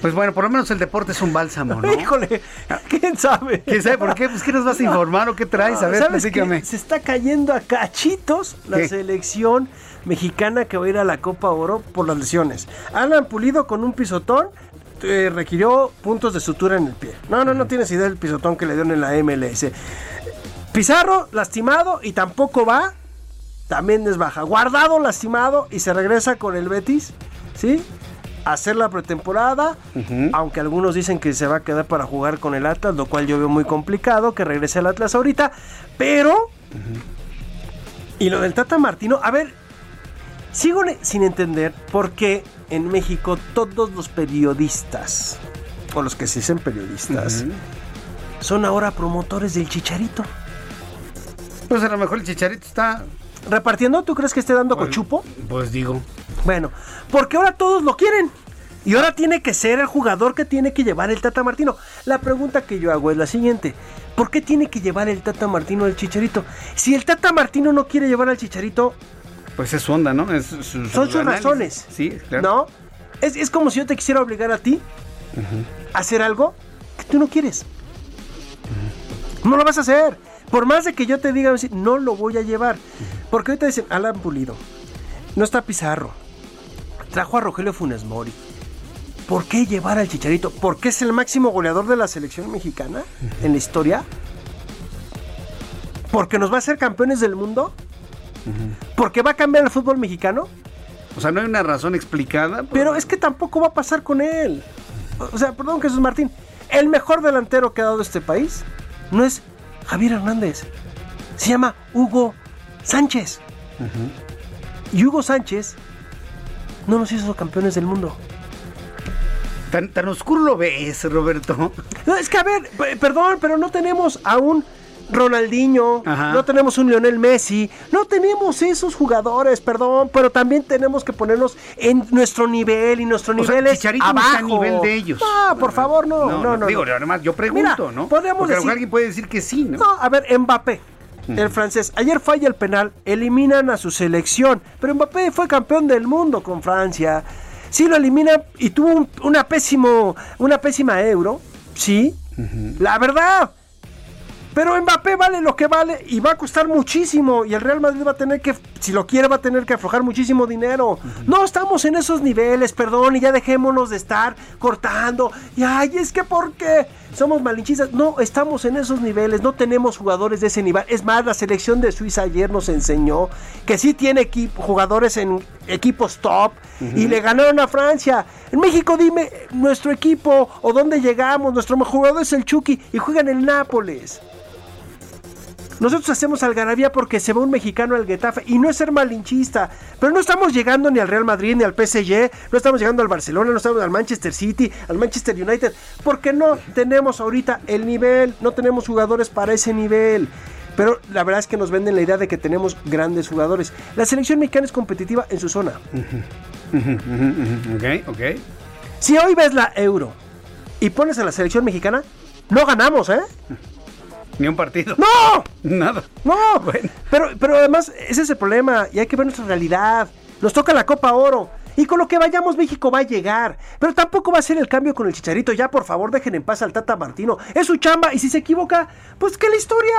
Pues bueno, por lo menos el deporte es un bálsamo, ¿no? Híjole, ¿quién sabe? ¿Quién sabe por qué? Pues ¿qué nos vas a informar o qué traes? A ver, ¿sabes Se está cayendo a cachitos la selección mexicana que va a ir a la Copa Oro por las lesiones. Alan Pulido con un pisotón eh, requirió puntos de sutura en el pie. No, no, no tienes idea del pisotón que le dieron en la MLS. Pizarro lastimado y tampoco va también es baja. Guardado lastimado y se regresa con el Betis, ¿sí? Hacer la pretemporada, aunque algunos dicen que se va a quedar para jugar con el Atlas, lo cual yo veo muy complicado que regrese el Atlas ahorita, pero... Y lo del Tata Martino, a ver, sigo sin entender por qué en México todos los periodistas, o los que se dicen periodistas, son ahora promotores del chicharito. Pues a lo mejor el chicharito está repartiendo, ¿tú crees que esté dando cochupo? Pues digo. Bueno, porque ahora todos lo quieren. Y ahora tiene que ser el jugador que tiene que llevar el Tata Martino. La pregunta que yo hago es la siguiente. ¿Por qué tiene que llevar el Tata Martino al Chicharito? Si el Tata Martino no quiere llevar al Chicharito... Pues es su onda, ¿no? Es son sus razones. Sí, claro. ¿No? Es, es, como si yo te quisiera obligar a ti a hacer algo que tú no quieres. No lo vas a hacer. Por más de que yo te diga, no lo voy a llevar. Porque ahorita dicen, Alan Pulido, no está Pizarro, trajo a Rogelio Funes Mori. ¿Por qué llevar al Chicharito? ¿Por qué es el máximo goleador de la selección mexicana en la historia? ¿Porque nos va a hacer campeones del mundo? ¿Porque va a cambiar el fútbol mexicano? O sea, no hay una razón explicada. Pero es que tampoco va a pasar con él. O sea, perdón, Jesús Martín. El mejor delantero que ha dado este país no es Javier Hernández. Se llama Hugo Sánchez. Y Hugo Sánchez no nos hizo campeones del mundo. Tan, tan oscuro lo ves, Roberto. No, es que, a ver, perdón, pero no tenemos a Ronaldinho, no tenemos un Lionel Messi, no tenemos esos jugadores, perdón, pero también tenemos que ponernos en nuestro nivel y nuestro nivel es abajo. a nivel de ellos. No, por favor, no, no, no. digo, además yo pregunto, ¿no? Podemos Porque decir, alguien puede decir que sí, ¿no? No, a ver, Mbappé. El francés, ayer falla el penal, eliminan a su selección, pero Mbappé fue campeón del mundo con Francia. Sí lo elimina y tuvo una pésimo, una pésima euro, sí, la verdad. Pero Mbappé vale lo que vale y va a costar muchísimo. Y el Real Madrid va a tener que, si lo quiere, va a tener que aflojar muchísimo dinero. No estamos en esos niveles, perdón, y ya dejémonos de estar cortando. Y ay, es que ¿por qué? Somos malinchistas. No, estamos en esos niveles. No tenemos jugadores de ese nivel. Es más, la selección de Suiza ayer nos enseñó que sí tiene jugadores en equipos top. Y le ganaron a Francia. En México, dime, nuestro equipo o dónde llegamos. Nuestro mejor jugador es el Chucky y juega en el Nápoles. Nosotros hacemos algarabía porque se va un mexicano al Getafe y no es ser malinchista, pero no estamos llegando ni al Real Madrid ni al PSG, no estamos llegando al Barcelona, no estamos al Manchester City, al Manchester United, porque no tenemos ahorita el nivel, no tenemos jugadores para ese nivel. Pero la verdad es que nos venden la idea de que tenemos grandes jugadores. La selección mexicana es competitiva en su zona. ok, ok. Si hoy ves la Euro y pones a la selección mexicana, no ganamos, ¿eh? Ni un partido. ¡No! Nada. No, bueno. pero, pero además ese es el problema y hay que ver nuestra realidad. Nos toca la Copa Oro. Y con lo que vayamos, México va a llegar. Pero tampoco va a ser el cambio con el chicharito. Ya, por favor, dejen en paz al Tata Martino. Es su chamba. Y si se equivoca, pues que la historia.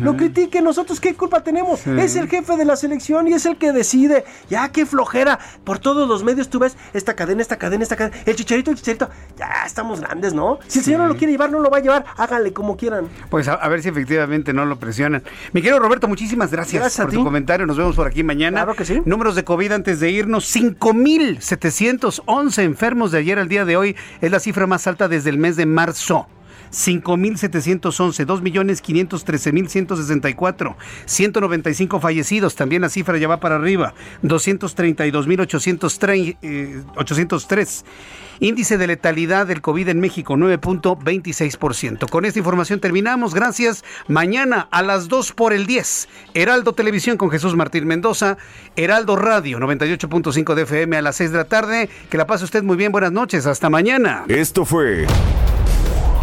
Lo critiquen, nosotros qué culpa tenemos. Es el jefe de la selección y es el que decide. Ya, qué flojera. Por todos los medios tú ves esta cadena, esta cadena, esta cadena. El chicharito, el chicharito. Ya estamos grandes, ¿no? Si el señor no lo quiere llevar, no lo va a llevar. Háganle como quieran. Pues a, a ver si efectivamente no lo presionan. Mi querido Roberto, muchísimas gracias, Gracias por tu comentario. Nos vemos por aquí mañana. Claro que sí. Números de COVID antes de irnos. 5,711 enfermos de ayer al día de hoy. Es la cifra más alta desde el mes de marzo. 5.711, 2.513.164, 195 fallecidos, también la cifra ya va para arriba, 232.803. eh, 803. Índice de letalidad del COVID en México, 9.26%. Con esta información terminamos. Gracias. Mañana a las 2 por el 10. Heraldo Televisión con Jesús Martín Mendoza. Heraldo Radio, 98.5 de FM a las 6 de la tarde. Que la pase usted muy bien. Buenas noches. Hasta mañana. Esto fue